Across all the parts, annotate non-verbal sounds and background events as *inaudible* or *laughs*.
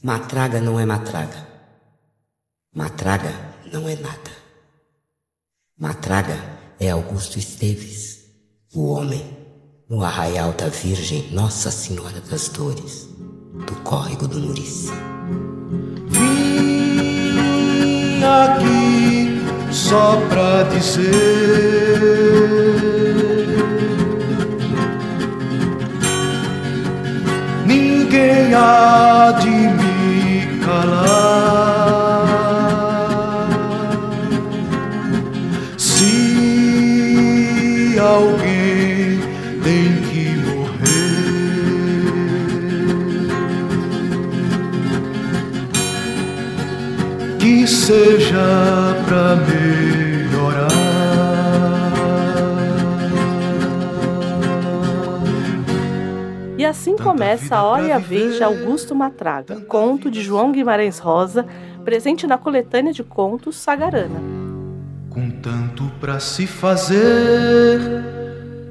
Matraga não é matraga. Matraga não é nada. Matraga é Augusto Esteves, o homem, no arraial da Virgem Nossa Senhora das Dores, do córrego do Murici. Vim aqui só pra dizer ninguém há de me calar. Se alguém tem que morrer, que seja pra melhorar. Assim começa a Hora e a Vez de Augusto Matraga, conto de João Guimarães Rosa, presente na coletânea de contos Sagarana. Com tanto pra se fazer,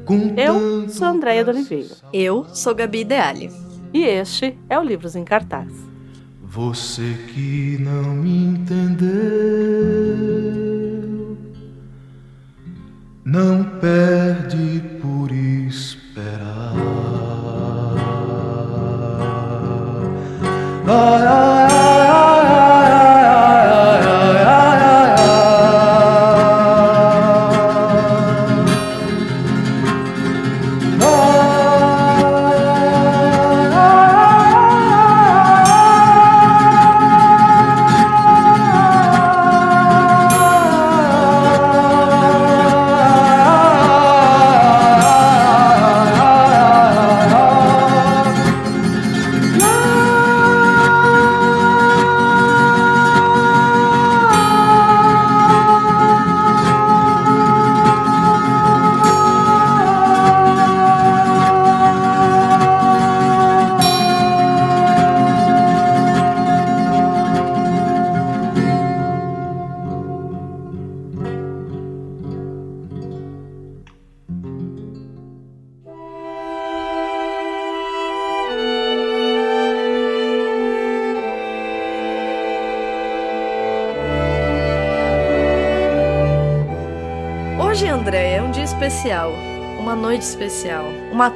com Eu sou Andréia de Oliveira Eu sou Gabi Ideali. e este é o Livros em Cartaz. Você que não me entendeu, não perde por esperar. Ai, ai,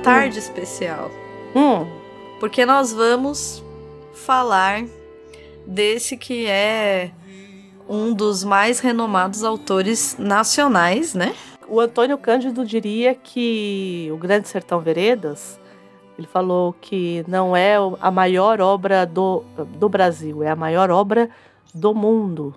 tarde especial, Hum, porque nós vamos falar desse que é um dos mais renomados autores nacionais, né? o Antônio Cândido diria que o Grande Sertão Veredas, ele falou que não é a maior obra do, do Brasil, é a maior obra do mundo.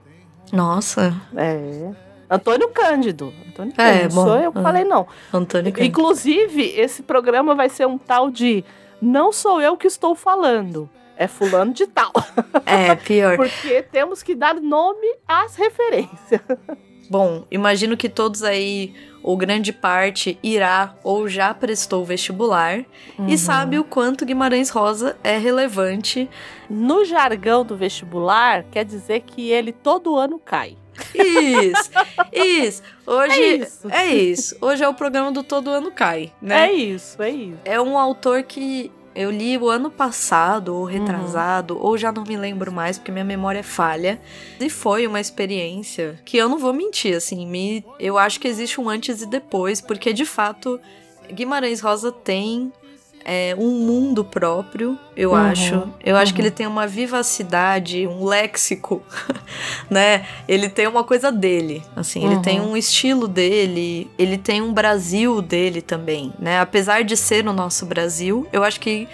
Nossa, É. Antônio Cândido. Antônio É, Cândido. bom, Sou eu que ah. falei não. Antônio Cândido. Inclusive, esse programa vai ser um tal de não sou eu que estou falando, é fulano de tal. *laughs* É, pior. Porque temos que dar nome às referências. Bom, imagino que todos aí, ou grande parte, irá ou já prestou vestibular e sabe o quanto Guimarães Rosa é relevante. No jargão do vestibular, quer dizer que ele todo ano cai. Isso, isso. Hoje É isso. é isso. Hoje é o programa do Todo Ano Cai, né? É isso, é isso. É um autor que eu li o ano passado, ou retrasado, ou já não me lembro mais, porque minha memória é falha. E foi uma experiência que eu não vou mentir, assim, me, eu acho que existe um antes e depois, porque de fato Guimarães Rosa tem é, um mundo próprio, eu Uhum, acho. Eu acho que uhum. ele tem uma vivacidade, um léxico, *laughs* né? Ele tem uma coisa dele, assim, ele Uhum. tem um estilo dele, ele tem um Brasil dele também, né? Apesar de ser o nosso Brasil, eu acho que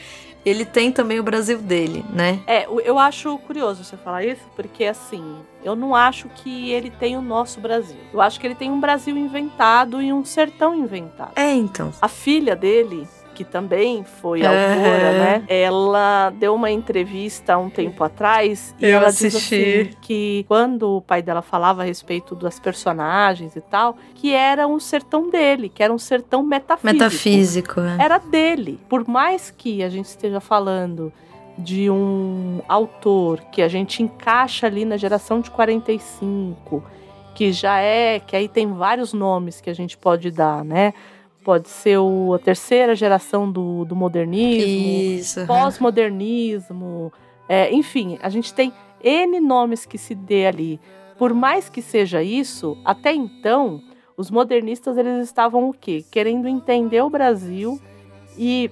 ele tem também o Brasil dele, né? É, eu acho curioso você falar isso, porque assim, eu não acho que ele tem o nosso Brasil. Eu acho que ele tem um Brasil inventado e um sertão inventado. É, então. A filha dele, que também foi É. autora, né? Ela deu uma entrevista há um tempo atrás e Eu ela diz assisti. assim que quando o pai dela falava a respeito das personagens e tal, que era um sertão dele, que era um sertão metafísico. Metafísico, é. Era dele. Por mais que a gente esteja falando de um autor que a gente encaixa ali na geração de 45, que já é, que aí tem vários nomes que a gente pode dar, né? Pode ser o, a terceira geração do, do modernismo, pós-modernismo, é, enfim, a gente tem N nomes que se dê ali. Por mais que seja isso, até então, os modernistas eles estavam o quê? Querendo entender o Brasil e,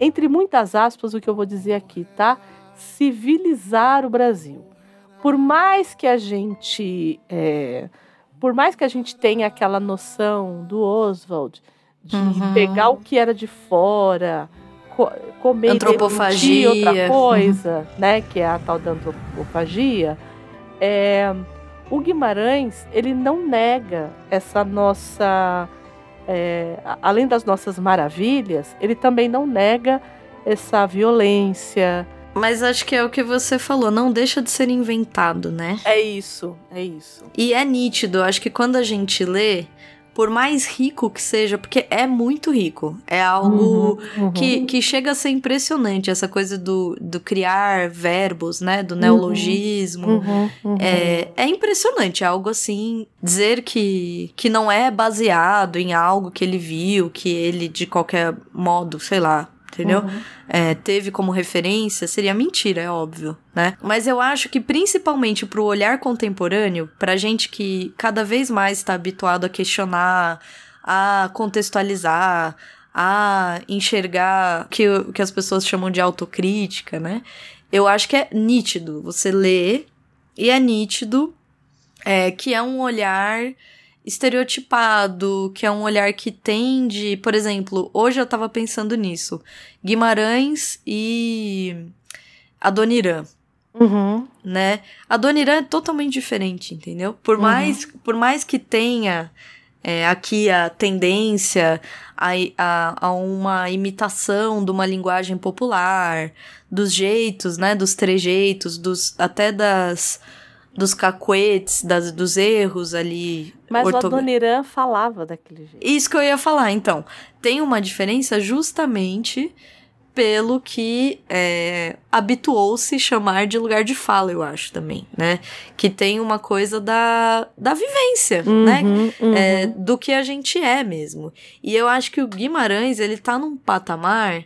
entre muitas aspas, o que eu vou dizer aqui, tá? Civilizar o Brasil. Por mais que a gente, é, por mais que a gente tenha aquela noção do Oswald de Uhum. pegar o que era de fora, co comer e Antropofagia. outra coisa, né? Que é a tal da antropofagia. É, o Guimarães ele não nega essa nossa, é, além das nossas maravilhas, ele também não nega essa violência. Mas acho que é o que você falou, não deixa de ser inventado, né? É isso, é isso. E é nítido, acho que quando a gente lê, por mais rico que seja, porque é muito rico, é algo Uhum. que, que chega a ser impressionante, essa coisa do, do criar verbos, né? Do neologismo. Uhum, uhum. É, é impressionante, é algo assim, dizer que, que não é baseado em algo que ele viu, que ele de qualquer modo, sei lá, entendeu? Uhum. É, teve como referência, seria mentira, é óbvio, né? Mas eu acho que principalmente pro olhar contemporâneo, pra gente que cada vez mais está habituado a questionar, a contextualizar, a enxergar o que, que as pessoas chamam de autocrítica, né? Eu acho que é nítido você lê e é nítido é, que é um olhar estereotipado, que é um olhar que tende, por exemplo, hoje eu tava pensando nisso, Guimarães e Adoniran, Uhum. né? Adoniran é totalmente diferente, entendeu? Por Uhum. mais, por mais que tenha é, aqui a tendência a, a, a uma imitação de uma linguagem popular, dos jeitos, né? Dos trejeitos, dos, até das dos cacuetes, das, dos erros ali. Mas o Adoniran falava daquele jeito. isso que eu ia falar, então. Tem uma diferença justamente pelo que é, habituou-se chamar de lugar de fala, eu acho também, né? Que tem uma coisa da, da vivência, né? Uhum, uhum. É, do que a gente é mesmo. E eu acho que o Guimarães, ele tá num patamar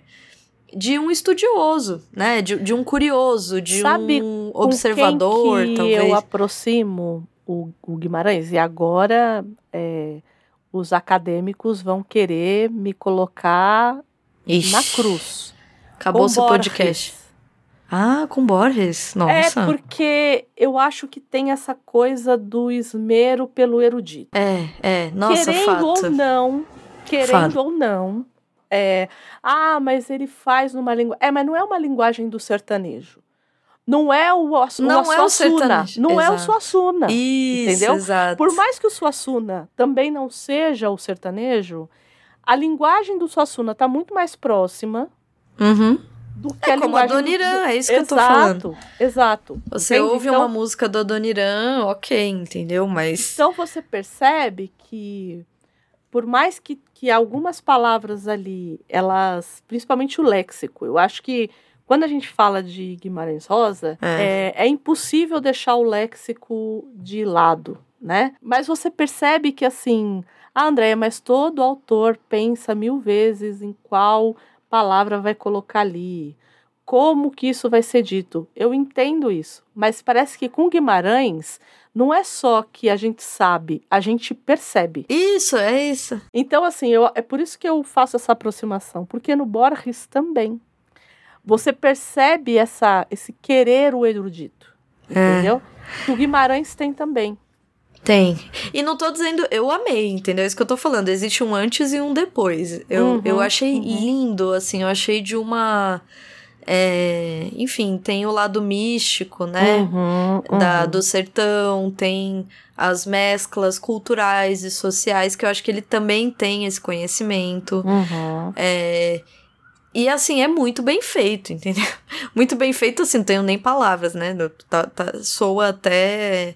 de um estudioso, né? De, de um curioso, de Sabe um observador, quem que talvez. eu aproximo o, o Guimarães e agora é, os acadêmicos vão querer me colocar Ixi, na cruz. Acabou com seu Borges. podcast. Ah, com Borges. Nossa. É porque eu acho que tem essa coisa do esmero pelo erudito. É, é, nossa, querendo fato. ou não, querendo Fato. ou não, é, ah, mas ele faz numa língua, é, mas não é uma linguagem do sertanejo. Não é o, o, Não a é o sertanejo, não é o exato. Suassuna. Isso, entendeu? exato. Por mais que o Suassuna também não seja o sertanejo, a linguagem do Suassuna está muito mais próxima Uhum. do que É a como a linguagem Adoniran, é isso que eu tô exato, falando. Exato. Você Entende? ouve Então- uma música do Adoniran, ok, entendeu? Mas. Então você percebe que, por mais que, que algumas palavras ali, elas, principalmente o léxico, eu acho que quando a gente fala de Guimarães Rosa, É. é, é impossível deixar o léxico de lado, né? Mas você percebe que assim, ah, Andréia, mas todo autor pensa mil vezes em qual palavra vai colocar ali. Como que isso vai ser dito? Eu entendo isso, mas parece que com Guimarães não é só que a gente sabe, a gente percebe. Isso, é isso. Então, assim, eu, é por isso que eu faço essa aproximação, porque no Borges também. Você percebe essa, esse querer o erudito, É. entendeu? Que o Guimarães tem também. Tem. E não tô dizendo, eu amei, entendeu? É isso que eu tô falando. Existe um antes e um depois. Eu, Uhum, eu achei uhum. lindo, assim, eu achei de uma. É, enfim, tem o lado místico, né? Uhum, da, uhum. do sertão, tem as mesclas culturais e sociais, que eu acho que ele também tem esse conhecimento. Uhum. É, e assim, é muito bem feito, entendeu? *laughs* Muito bem feito, assim, não tenho nem palavras, né? Tá, tá, soa até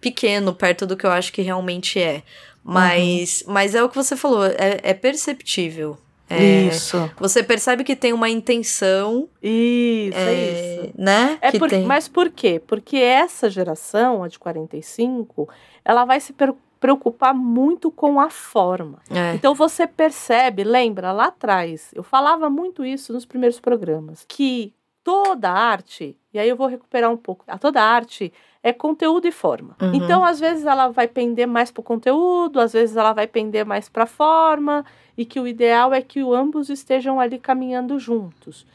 pequeno perto do que eu acho que realmente é. Mas, mas é o que você falou, é, é perceptível. É, Isso, Você percebe que tem uma intenção, isso, é, é, isso. né? É por-. Mas por quê? Porque essa geração, a de 45, ela vai se preocupar muito com a forma. É. Então você percebe, lembra lá atrás, eu falava muito isso nos primeiros programas, que toda arte, e aí eu vou recuperar um pouco, a toda arte é conteúdo e forma. Uhum. Então, às vezes ela vai pender mais para o conteúdo, às vezes ela vai pender mais para a forma, e que o ideal é que ambos estejam ali caminhando juntos.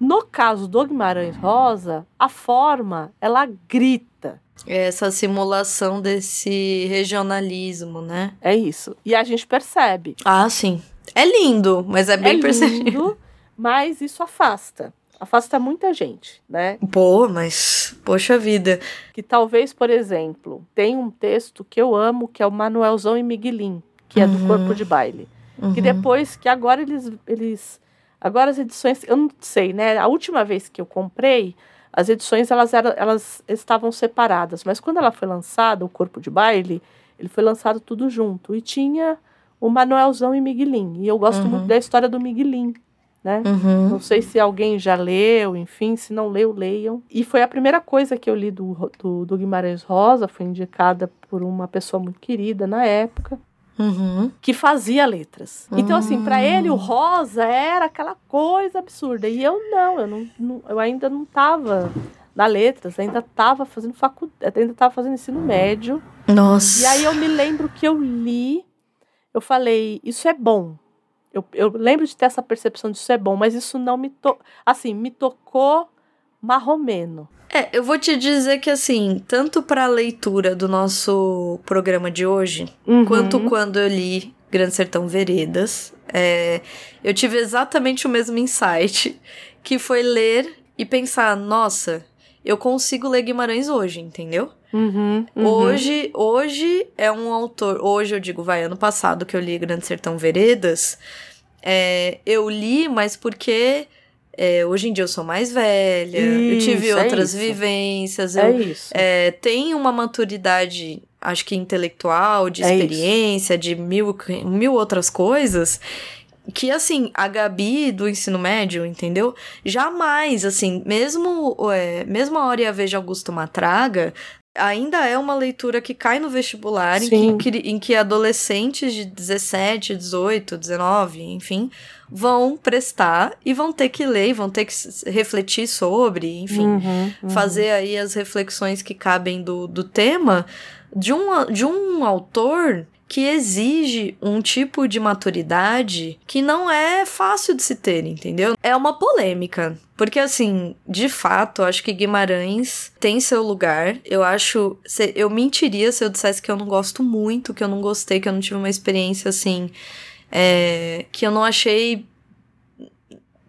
No caso do Guimarães Rosa, a forma, ela grita. Essa simulação desse regionalismo, né? É isso. E a gente percebe. Ah, sim. É lindo, mas é bem é perceptível. lindo, *laughs* mas isso afasta. Afasta muita gente, né? Pô, mas. Poxa vida. Que talvez, por exemplo, tem um texto que eu amo, que é o Manuelzão e Miguelin, que é do Uhum. Corpo de Baile. Que Uhum. depois, que agora eles, eles. Agora as edições, eu não sei, né? A última vez que eu comprei, as edições elas, eram, elas estavam separadas. Mas quando ela foi lançada, o Corpo de Baile, ele foi lançado tudo junto. E tinha o Manuelzão e Miguelin. E eu gosto Uhum. muito da história do Miguelin, né? Uhum. Não sei se alguém já leu, enfim, se não leu, leiam. E foi a primeira coisa que eu li do, do, do Guimarães Rosa, foi indicada por uma pessoa muito querida na época, Uhum. que fazia letras. Então, assim, para ele o rosa era aquela coisa absurda. E eu não, eu, não, não- eu ainda não estava na letras, ainda estava fazendo faculdade, ainda estava fazendo ensino médio. Nossa. E aí eu me lembro que eu li, eu falei, isso é bom. Eu, eu lembro de ter essa percepção de isso é bom, mas isso não me to... assim, me tocou marromeno. É, eu vou te dizer que assim, tanto para a leitura do nosso programa de hoje, Uhum. quanto quando eu li Grande Sertão Veredas, é, eu tive exatamente o mesmo insight, que foi ler e pensar, nossa, eu consigo ler Guimarães hoje, entendeu? Uhum, uhum. Hoje, hoje é um autor. Hoje eu digo, vai, ano passado que eu li Grande Sertão Veredas, é, eu li, mas porque é, hoje em dia eu sou mais velha, eu tive Isso, é outras isso. vivências, é eu isso. é, tenho uma maturidade, acho que intelectual, de É experiência, de mil, mil outras coisas. Que assim, a Gabi do ensino médio, entendeu? Jamais, assim, mesmo, é, mesmo a Hora e a Veja Augusto Matraga, ainda é uma leitura que cai no vestibular, em que, em que adolescentes de 17, 18, 19, enfim, vão prestar e vão ter que ler, vão ter que refletir sobre, enfim Uhum, uhum. fazer aí as reflexões que cabem do, do tema de um, de um autor que exige um tipo de maturidade que não é fácil de se ter, entendeu? É uma polêmica. Porque, assim, de fato, eu acho que Guimarães tem seu lugar. Eu acho. Eu mentiria se eu dissesse que eu não gosto muito, que eu não gostei, que eu não tive uma experiência assim. é, que eu não achei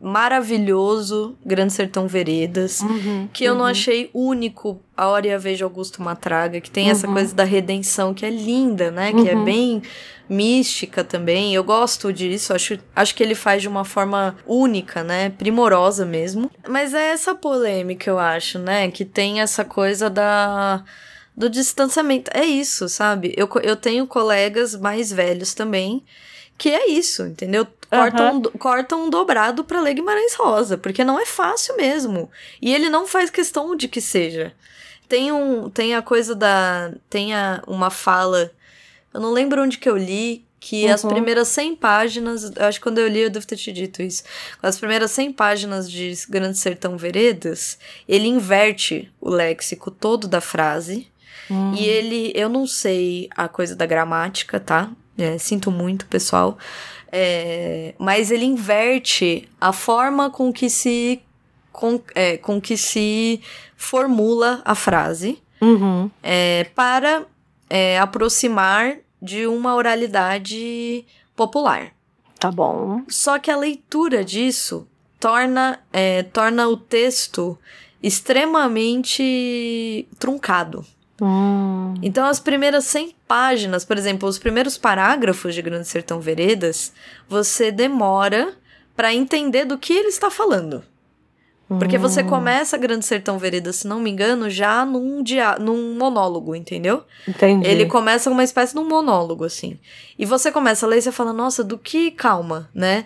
maravilhoso Grande Sertão Veredas Uhum, que eu não uhum. achei único a Hora e a Veja Augusto Matraga, que tem essa Uhum. coisa da redenção que é linda, né? Que é Uhum. bem mística também. Eu gosto disso, acho, acho que ele faz de uma forma única, né? Primorosa mesmo. Mas é essa polêmica, eu acho, né? Que tem essa coisa da do distanciamento. É isso, sabe? Eu, eu tenho colegas mais velhos também que é isso, entendeu? Cortam, um do- cortam um dobrado pra ler Guimarães Rosa, porque não é fácil mesmo. E ele não faz questão de que seja. Tem, um, tem a coisa da. Tem a, uma fala. Eu não lembro onde que eu li. Que as Uhum. primeiras 100 páginas. Eu acho que quando eu li eu devo ter te dito isso. As primeiras 100 páginas de Grande Sertão Veredas, ele inverte o léxico todo da frase. Hum. E ele, eu não sei a coisa da gramática, tá? É, sinto muito, pessoal. É, mas ele inverte a forma com que se com, é, com que se formula a frase Uhum. é, para é, aproximar de uma oralidade popular. Tá bom. Só que a leitura disso torna, é, torna o texto extremamente truncado. Então, as primeiras 100 páginas, por exemplo, os primeiros parágrafos de Grande Sertão Veredas, você demora para entender do que ele está falando. Porque você Hum. começa Grande Sertão Vereda, se não me engano, já num, dia... num monólogo, entendeu? Entendi. Ele começa com uma espécie de um monólogo, assim. E você começa a ler e você fala, nossa, do que calma, né?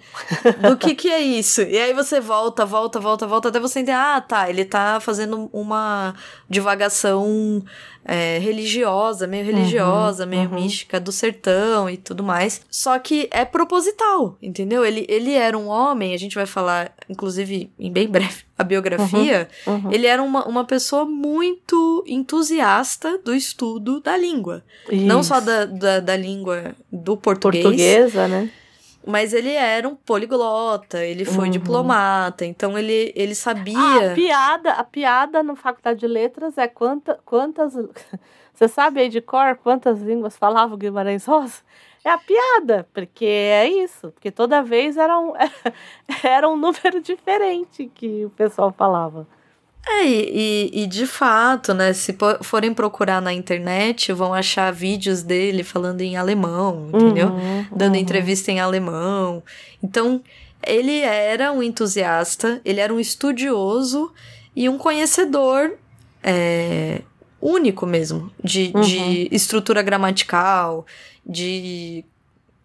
Do que que é isso? E aí você volta, volta, volta, volta, até você entender, ah, tá, ele tá fazendo uma divagação é, religiosa, meio religiosa, meio uhum. mística do sertão e tudo mais. Só que é proposital, entendeu? Ele, ele era um homem, a gente vai falar, inclusive, em bem *laughs* breve, a biografia. Uhum. Ele era uma, uma pessoa muito entusiasta do estudo da língua. Não só Isso. da, da, da língua do português, portuguesa, né? Mas ele era um poliglota, ele foi Uhum. diplomata, então ele, ele Ah, a sabia. piada, a piada na faculdade de letras é quanta, quantas. *laughs* Você sabe aí de cor quantas línguas falava o Guimarães Rosa? É a piada, porque é isso. Porque toda vez era um, *laughs* era um número *laughs* diferente que o pessoal falava. É, e, e, de fato, né? Se forem procurar na internet, vão achar vídeos dele falando em alemão, entendeu? Uhum, dando uhum. entrevista em alemão. Então, ele era um entusiasta, ele era um estudioso e um conhecedor é, único mesmo de, Uhum. de estrutura gramatical, de.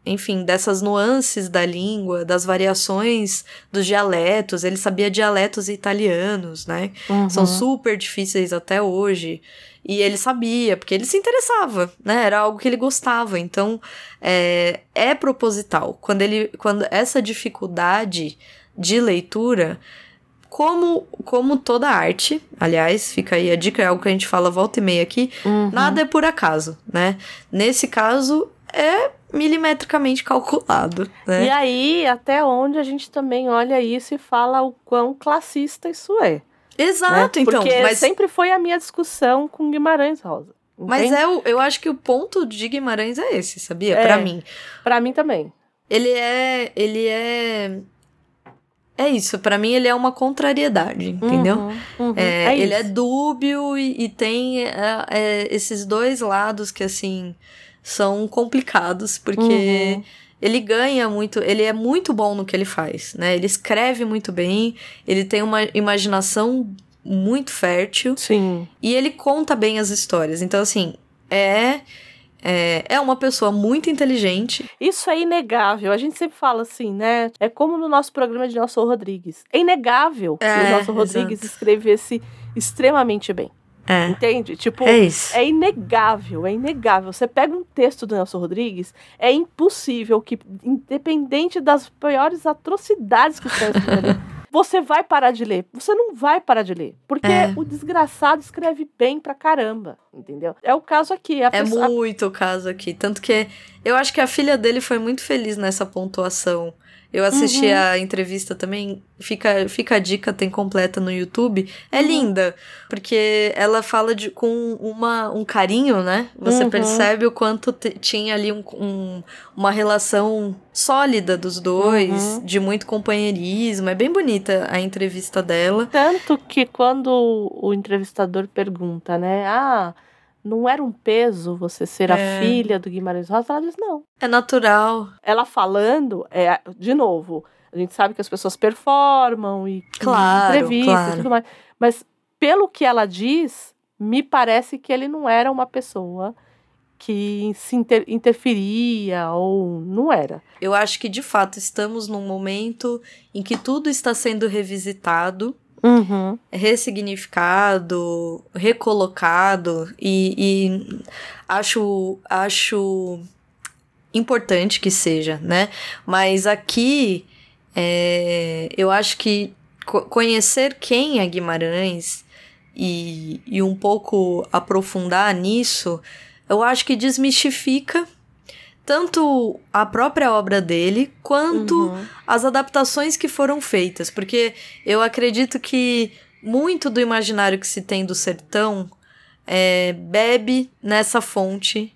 Enfim, dessas nuances da língua, das variações dos dialetos. Ele sabia dialetos italianos, né? São Uhum. super difíceis até hoje. E ele sabia, porque ele se interessava, né? Era algo que ele gostava. Então, é, é proposital. Quando ele. Quando essa dificuldade de leitura. Como, como toda arte, aliás, fica aí a dica, é algo que a gente fala volta e meia aqui, Uhum. nada é por acaso, né? Nesse caso, é milimetricamente calculado, né? E aí, até onde a gente também olha isso e fala o quão classista isso é. Exato, né? então. Porque Mas, sempre foi a minha discussão com Guimarães Rosa. mas entende? é o, eu acho que o ponto de Guimarães é esse, sabia? É. Pra mim. Pra mim também. Ele é. Ele é. É isso, pra mim ele é uma contrariedade, entendeu? Uhum, uhum. É, É ele é dúbio e, e tem é, é, esses dois lados que, assim, são complicados, porque Uhum. ele ganha muito, ele é muito bom no que ele faz, né? Ele escreve muito bem, ele tem uma imaginação muito fértil Sim. e ele conta bem as histórias. Então, assim, é. É, é uma pessoa muito inteligente. Isso é inegável. A gente sempre fala assim, né? É como no nosso programa de Nelson Rodrigues. É inegável que É, o Nelson Rodrigues exato. escrevesse extremamente bem. É, Entende? Tipo, é. É inegável, é inegável. Você pega um texto do Nelson Rodrigues, é impossível que, independente das piores atrocidades que estão ali, *laughs* você vai parar de ler. Você não vai parar de ler. Porque É. o desgraçado escreve bem pra caramba, entendeu? É o caso aqui. É pessoa- muito o caso aqui. Tanto que eu acho que a filha dele foi muito feliz nessa pontuação. Eu assisti Uhum. a entrevista também, fica, fica a dica, tem completa no YouTube. É Uhum. linda, porque ela fala de, com uma, um carinho, né? Você Uhum. percebe o quanto tinha ali um, um- uma relação sólida dos dois, Uhum. de muito companheirismo. É bem bonita a entrevista dela. Tanto que quando o entrevistador pergunta, né? Ah, não era um peso você ser a É. filha do Guimarães Rosa? Ela diz, não. É natural. ela falando, é, de novo, a gente sabe que as pessoas performam e e Claro, entrevistas claro. e tudo mais. Mas pelo que ela diz, me parece que ele não era uma pessoa que se inter- interferia ou não era. Eu acho que de fato estamos num momento em que tudo está sendo revisitado, Uhum. ressignificado, recolocado e, e acho acho importante que seja, né? Mas aqui é, eu acho que co- conhecer quem é Guimarães e, e um pouco aprofundar nisso, eu acho que desmistifica tanto a própria obra dele quanto Uhum. as adaptações que foram feitas, porque eu acredito que muito do imaginário que se tem do sertão é, bebe nessa fonte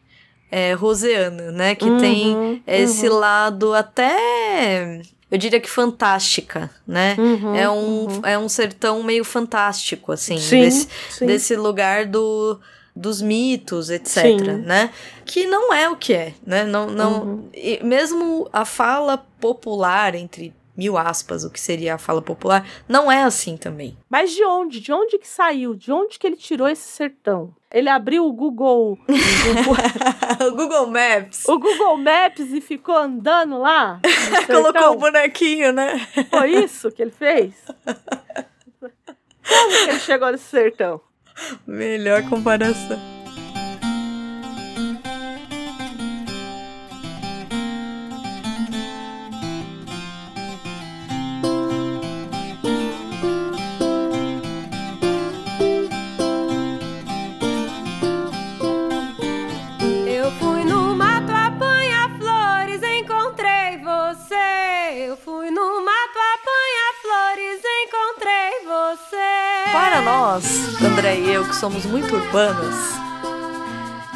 é, roseana, né? Que tem Uhum, esse uhum, lado até, eu diria que fantástica, né? uhum, é, um, uhum. é um sertão meio fantástico, assim, Sim, desse, sim. desse lugar do, dos mitos, etc, Sim. né? Que não é o que é, né? Não, não, Uhum. mesmo a fala popular, entre mil aspas, o que seria a fala popular, não é assim também. Mas de onde? De onde que saiu? De onde que ele tirou esse sertão? Ele abriu o Google, o Google *laughs* Maps. o Google Maps e ficou andando lá? *laughs* Colocou o bonequinho, né? Foi isso que ele fez? *laughs* Como que ele chegou nesse sertão? Melhor comparação. Para nós, André e eu, que somos muito urbanas,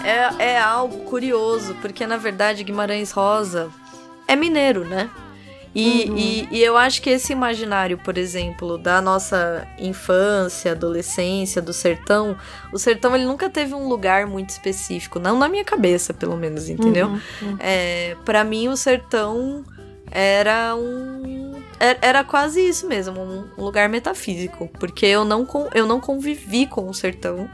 é, é algo curioso, porque na verdade Guimarães Rosa é mineiro, né? E, e, e eu acho que esse imaginário, por exemplo, da nossa infância, adolescência, do sertão, o sertão ele nunca teve um lugar muito específico, não na minha cabeça, pelo menos, entendeu? É, para mim, o sertão era um. Er- Era quase isso mesmo, um, lugar metafísico. Porque eu não, eu não convivi com o sertão.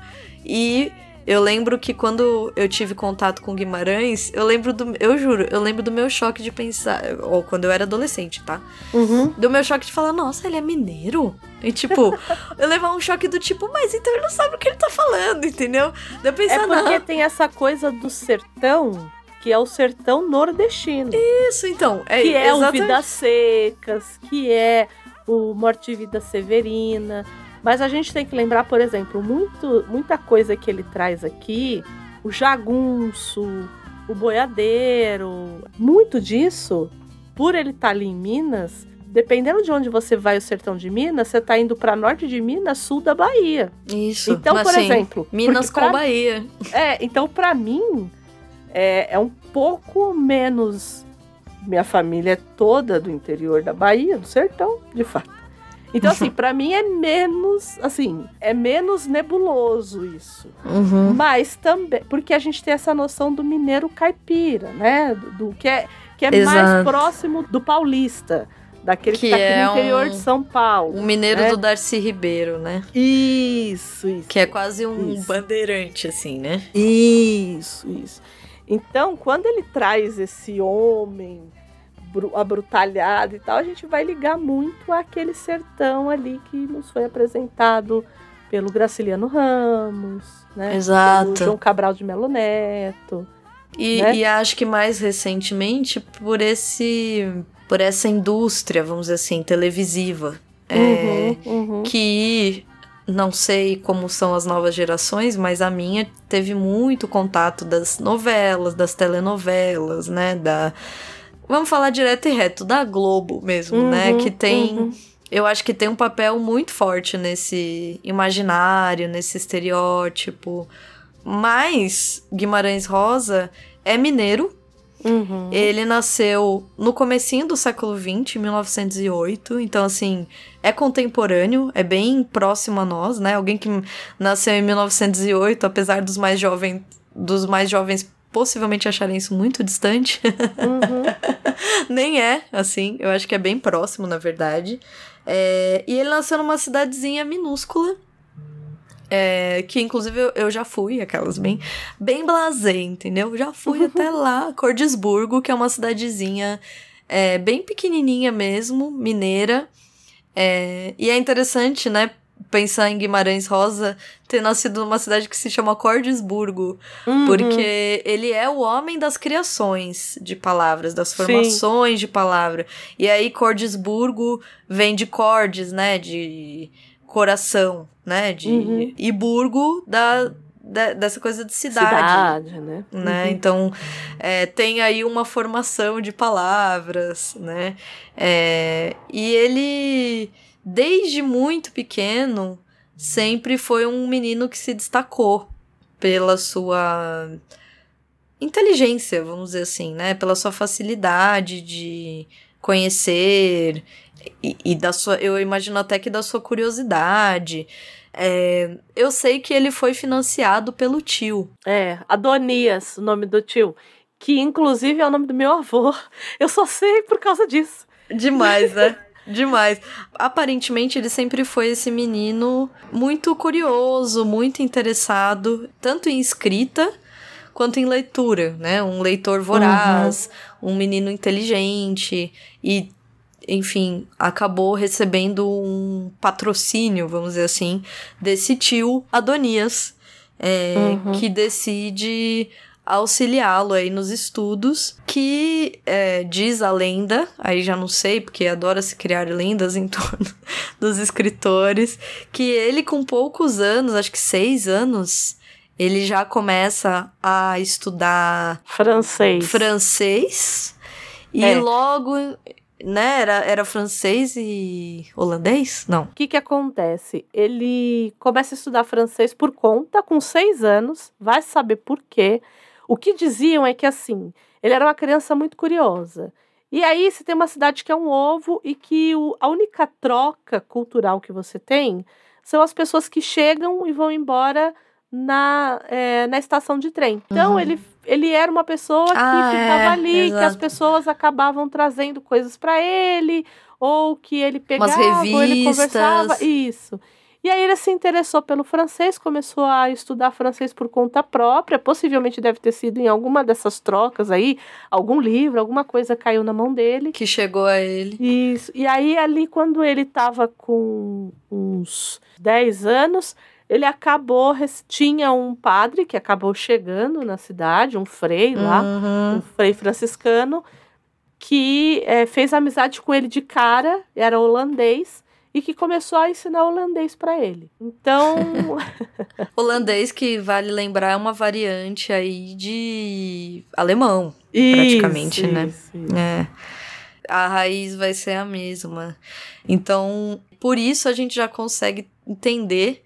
E eu lembro que quando eu tive contato com Guimarães, eu lembro do. Eu juro, eu lembro do meu choque de pensar. Ou quando eu era adolescente, tá? Uhum. Do meu choque de falar, nossa, ele é mineiro? E tipo, *laughs* eu levar um choque do tipo, mas então ele não sabe o que ele tá falando, entendeu? Eu É pensar, porque não. tem essa coisa do sertão, que é o sertão nordestino. Isso, então. É, que é o exatamente. Vidas Secas, que é o Morte e Vida Severina. Mas a gente tem que lembrar, por exemplo, muito, muita coisa que ele traz aqui, o jagunço, o boiadeiro, muito disso, por ele estar ali em Minas, dependendo de onde você vai o sertão de Minas, você tá indo para norte de Minas, sul da Bahia. Isso. Então, por assim, exemplo, Minas com pra- Bahia. é, então pra mim é, é um pouco menos. Minha família é toda do interior da Bahia, do sertão, de fato. Então, assim, *laughs* pra mim é menos, assim, é menos nebuloso isso. Uhum. Mas também, porque a gente tem essa noção do mineiro caipira, né? Do, do que é, que é mais próximo do paulista, daquele que, Que tá aqui é no interior um- de São Paulo. O mineiro né? do Darcy Ribeiro, né? Isso, isso. Que é quase um Isso. bandeirante, assim, né? Isso, isso. Então, quando ele traz esse homem bru- abrutalhado e tal, a gente vai ligar muito àquele sertão ali que nos foi apresentado pelo Graciliano Ramos, né? Exato. Pelo João Cabral de Melo Neto. E, Né? e acho que mais recentemente por esse. por essa indústria, vamos dizer assim, televisiva. É, Uhum, uhum. que não sei como são as novas gerações, mas a minha teve muito contato das novelas, das telenovelas, né? Da. Vamos falar direto e reto, da Globo mesmo, né? Uhum, Que tem. uhum. Eu acho que tem um papel muito forte nesse imaginário, nesse estereótipo. Mas Guimarães Rosa é mineiro, Uhum. ele nasceu no comecinho do século XX, em 1908, então assim, é contemporâneo, é bem próximo a nós, né? Alguém que nasceu em 1908, apesar dos mais jovens, dos mais jovens possivelmente acharem isso muito distante, Uhum. *laughs* nem é, assim, eu acho que é bem próximo, na verdade. É, e ele nasceu numa cidadezinha minúscula, é, que inclusive eu, eu já fui, aquelas bem, bem blasé, entendeu? Já fui até lá, Cordesburgo, que é uma cidadezinha é, bem pequenininha mesmo, mineira. É, e é interessante, né? Pensar em Guimarães Rosa ter nascido numa cidade que se chama Cordesburgo, Uhum. porque ele é o homem das criações de palavras, das Sim. formações de palavra. E aí Cordesburgo vem de cordes, né? De coração, né? De Uhum. e burgo da, da- dessa coisa de cidade. Cidade, né? Né? Uhum. Então é, tem aí uma formação de palavras, né? É, e ele, desde muito pequeno, sempre foi um menino que se destacou pela sua inteligência, vamos dizer assim, né? Pela sua facilidade de conhecer e, e da sua, eu imagino até que da sua curiosidade. É, eu sei que ele foi financiado pelo tio. É, Adonias, o nome do tio. Que inclusive é o nome do meu avô. *laughs* Eu só sei por causa disso. Demais, né? *laughs* Demais. Aparentemente, ele sempre foi esse menino muito curioso, muito interessado, tanto em escrita quanto em leitura, né? Um leitor voraz, uhum. um menino inteligente e enfim, acabou recebendo um patrocínio, vamos dizer assim, desse tio Adonias, é, uhum. que decide auxiliá-lo aí nos estudos, que é, diz a lenda, aí já não sei, porque adora se criar lendas em *laughs* torno dos escritores, que ele com poucos anos, acho que seis anos, ele já começa a estudar francês. Francês. E é. logo né? Era, era francês e holandês? Não. O que que acontece? Ele começa a estudar francês por conta, com seis anos, vai saber por quê. O que diziam é que, assim, ele era uma criança muito curiosa. E aí, se tem uma cidade que é um ovo e que o, a única troca cultural que você tem são as pessoas que chegam e vão embora na, é, na estação de trem. Então, uhum. ele, ele era uma pessoa que ah, ficava é, ali, exato. que as pessoas acabavam trazendo coisas para ele, ou que ele pegava, ou ele conversava. Isso. E aí ele se interessou pelo francês, começou a estudar francês por conta própria, possivelmente deve ter sido em alguma dessas trocas aí, algum livro, alguma coisa caiu na mão dele. Que chegou a ele. Isso. E aí ali quando ele estava com uns 10 anos, ele acabou, tinha um padre que acabou chegando na cidade, um frei lá, uhum. um frei franciscano, que é, fez amizade com ele de cara, era holandês, e que começou a ensinar holandês para ele. Então. *laughs* holandês, que vale lembrar, é uma variante aí de alemão, isso, praticamente, né? isso, né? Isso. É. A raiz vai ser a mesma. Então, por isso a gente já consegue entender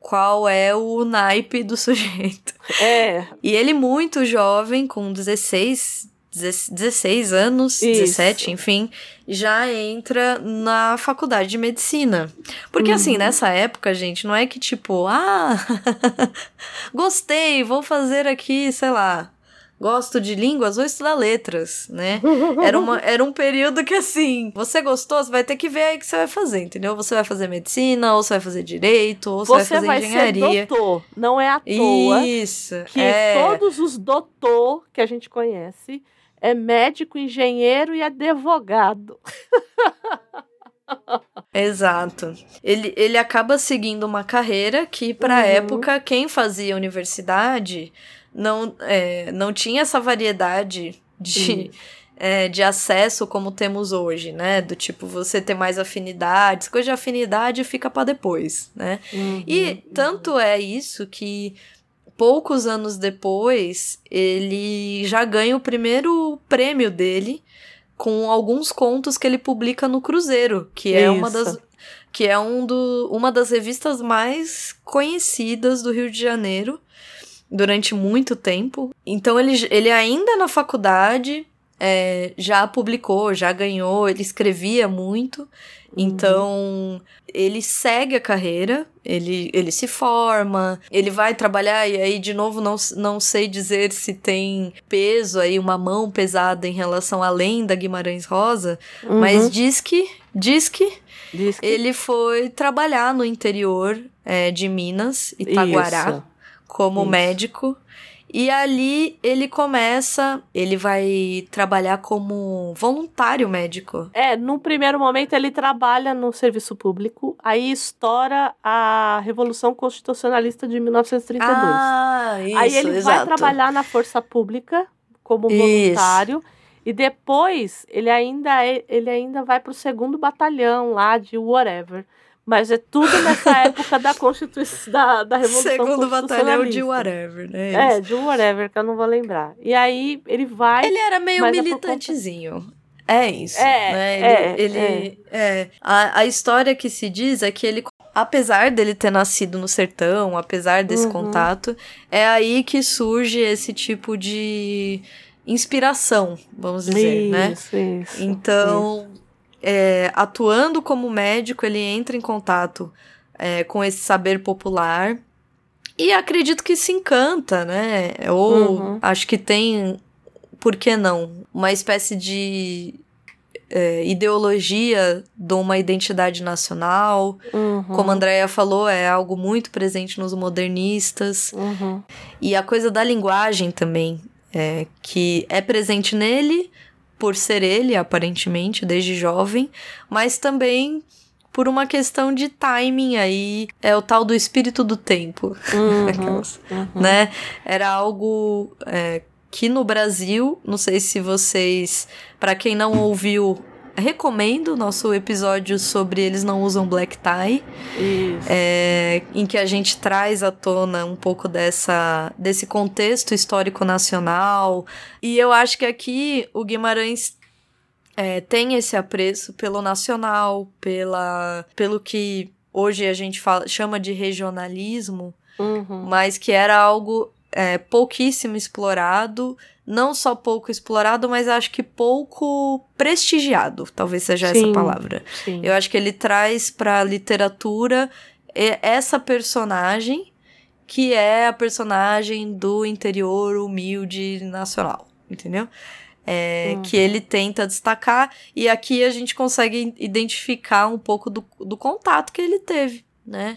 qual é o naipe do sujeito. É. E ele muito jovem, com 16, 16 anos, Isso. 17, enfim, já entra na faculdade de medicina. Porque assim, uhum. assim, nessa época, gente, não é que tipo, ah, *laughs* gostei, vou fazer aqui, sei lá, gosto de línguas, vou estudar letras, né? Era, uma, era um período que, assim, você gostou, você vai ter que ver aí o que você vai fazer, entendeu? Você vai fazer medicina, ou você vai fazer direito, ou você, você vai fazer vai engenharia. Ser doutor, não é à toa. Isso. Que é... todos os doutor que a gente conhece é médico, engenheiro e advogado. *laughs* Exato. Ele, ele acaba seguindo uma carreira que, para uhum. época, quem fazia universidade não, é, não tinha essa variedade de, *laughs* é, de acesso como temos hoje, né? Do tipo, você ter mais afinidades, coisa de afinidade fica para depois, né? Uhum, e tanto uhum. é isso que poucos anos depois ele já ganha o primeiro prêmio dele com alguns contos que ele publica no Cruzeiro, que é Isso. uma das que é um do, uma das revistas mais conhecidas do Rio de Janeiro durante muito tempo. Então ele, ele ainda na faculdade é, já publicou, já ganhou, ele escrevia muito. Uhum. Então ele segue a carreira, ele, ele se forma, ele vai trabalhar, e aí de novo não, não sei dizer se tem peso aí, uma mão pesada em relação além da Guimarães Rosa, uhum. mas diz que, diz que, diz que ele foi trabalhar no interior é, de Minas, Itaguará. Isso como Isso. médico. E ali ele começa, ele vai trabalhar como voluntário médico. É, no primeiro momento ele trabalha no serviço público, aí estoura a Revolução Constitucionalista de 1932. Ah, isso, aí ele exato. vai trabalhar na força pública como voluntário. Isso. E depois ele ainda, é, ele ainda vai para o segundo batalhão lá de whatever. Mas é tudo nessa *laughs* época da Constituição, da, da Revolução Segundo batalhão de whatever, né? É, de whatever, que eu não vou lembrar. E aí ele vai. Ele era meio militantezinho. É isso. É, né? Ele, é, ele é. é. A, a história que se diz é que ele, apesar dele ter nascido no sertão, apesar desse uhum. contato, é aí que surge esse tipo de inspiração, vamos dizer, né? isso, né? Isso. Então, isso é, atuando como médico, ele entra em contato é, com esse saber popular e acredito que se encanta, né? Ou uhum. acho que tem, por que não, uma espécie de é, ideologia de uma identidade nacional. Uhum. Como a Andrea falou, é algo muito presente nos modernistas. Uhum. E a coisa da linguagem também, é, que é presente nele, por ser ele, aparentemente, desde jovem, mas também por uma questão de timing aí, é o tal do espírito do tempo, Uhum. *laughs* Aquelas, Uhum. né? Era algo é, que no Brasil, não sei se vocês, Pra quem não ouviu, recomendo o nosso episódio sobre eles não usam black tie, é, em que a gente traz à tona um pouco dessa, desse contexto histórico nacional. E eu acho que aqui o Guimarães é, tem esse apreço pelo nacional, pela, pelo que hoje a gente fala, chama de regionalismo, Uhum. mas que era algo é, pouquíssimo explorado. Não só pouco explorado, mas acho que pouco prestigiado, talvez seja essa Sim. palavra. Sim. Eu acho que ele traz pra literatura e- essa personagem que é a personagem do interior humilde nacional, entendeu? É, Uhum. Que ele tenta destacar, e aqui a gente consegue identificar um pouco do, do contato que ele teve, né?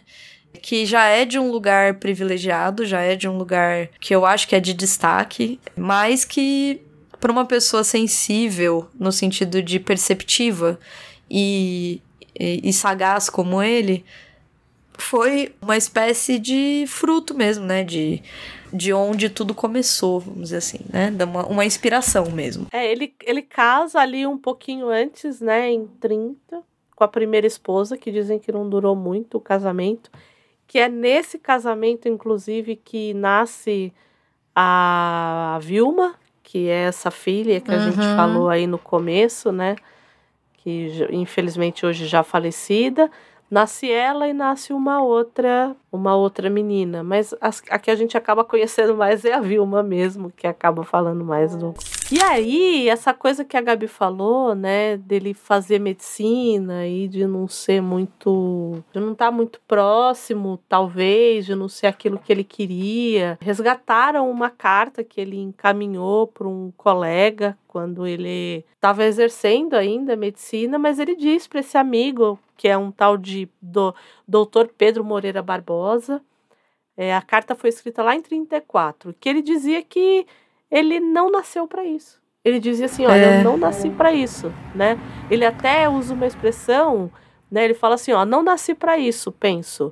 Que já é de um lugar privilegiado, já é de um lugar que eu acho que é de destaque, mas que para uma pessoa sensível, no sentido de perceptiva e, e, e sagaz como ele, foi uma espécie de fruto mesmo, né? De, de onde tudo começou, vamos dizer assim, né? De Uma, uma inspiração mesmo. É, ele, ele casa ali um pouquinho antes, né, em 30, com a primeira esposa, que dizem que não durou muito o casamento. Que é nesse casamento, inclusive, que nasce a Vilma, que é essa filha que a gente Uhum. falou aí no começo, né? Que infelizmente hoje já falecida. Nasce ela e nasce uma outra, uma outra menina. Mas as- a que a gente acaba conhecendo mais é a Vilma mesmo, que acaba falando mais do. E aí, essa coisa que a Gabi falou, né, dele fazer medicina e de não ser muito. de não estar muito próximo, talvez, de não ser aquilo que ele queria. Resgataram uma carta que ele encaminhou para um colega quando ele estava exercendo ainda medicina, mas ele disse para esse amigo, que é um tal de do, doutor Pedro Moreira Barbosa, é, a carta foi escrita lá em 34, que ele dizia que ele não nasceu para isso. Ele dizia assim, olha, É. eu não nasci para isso, né? Ele até usa uma expressão, né? Ele fala assim, ó, não nasci para isso, penso.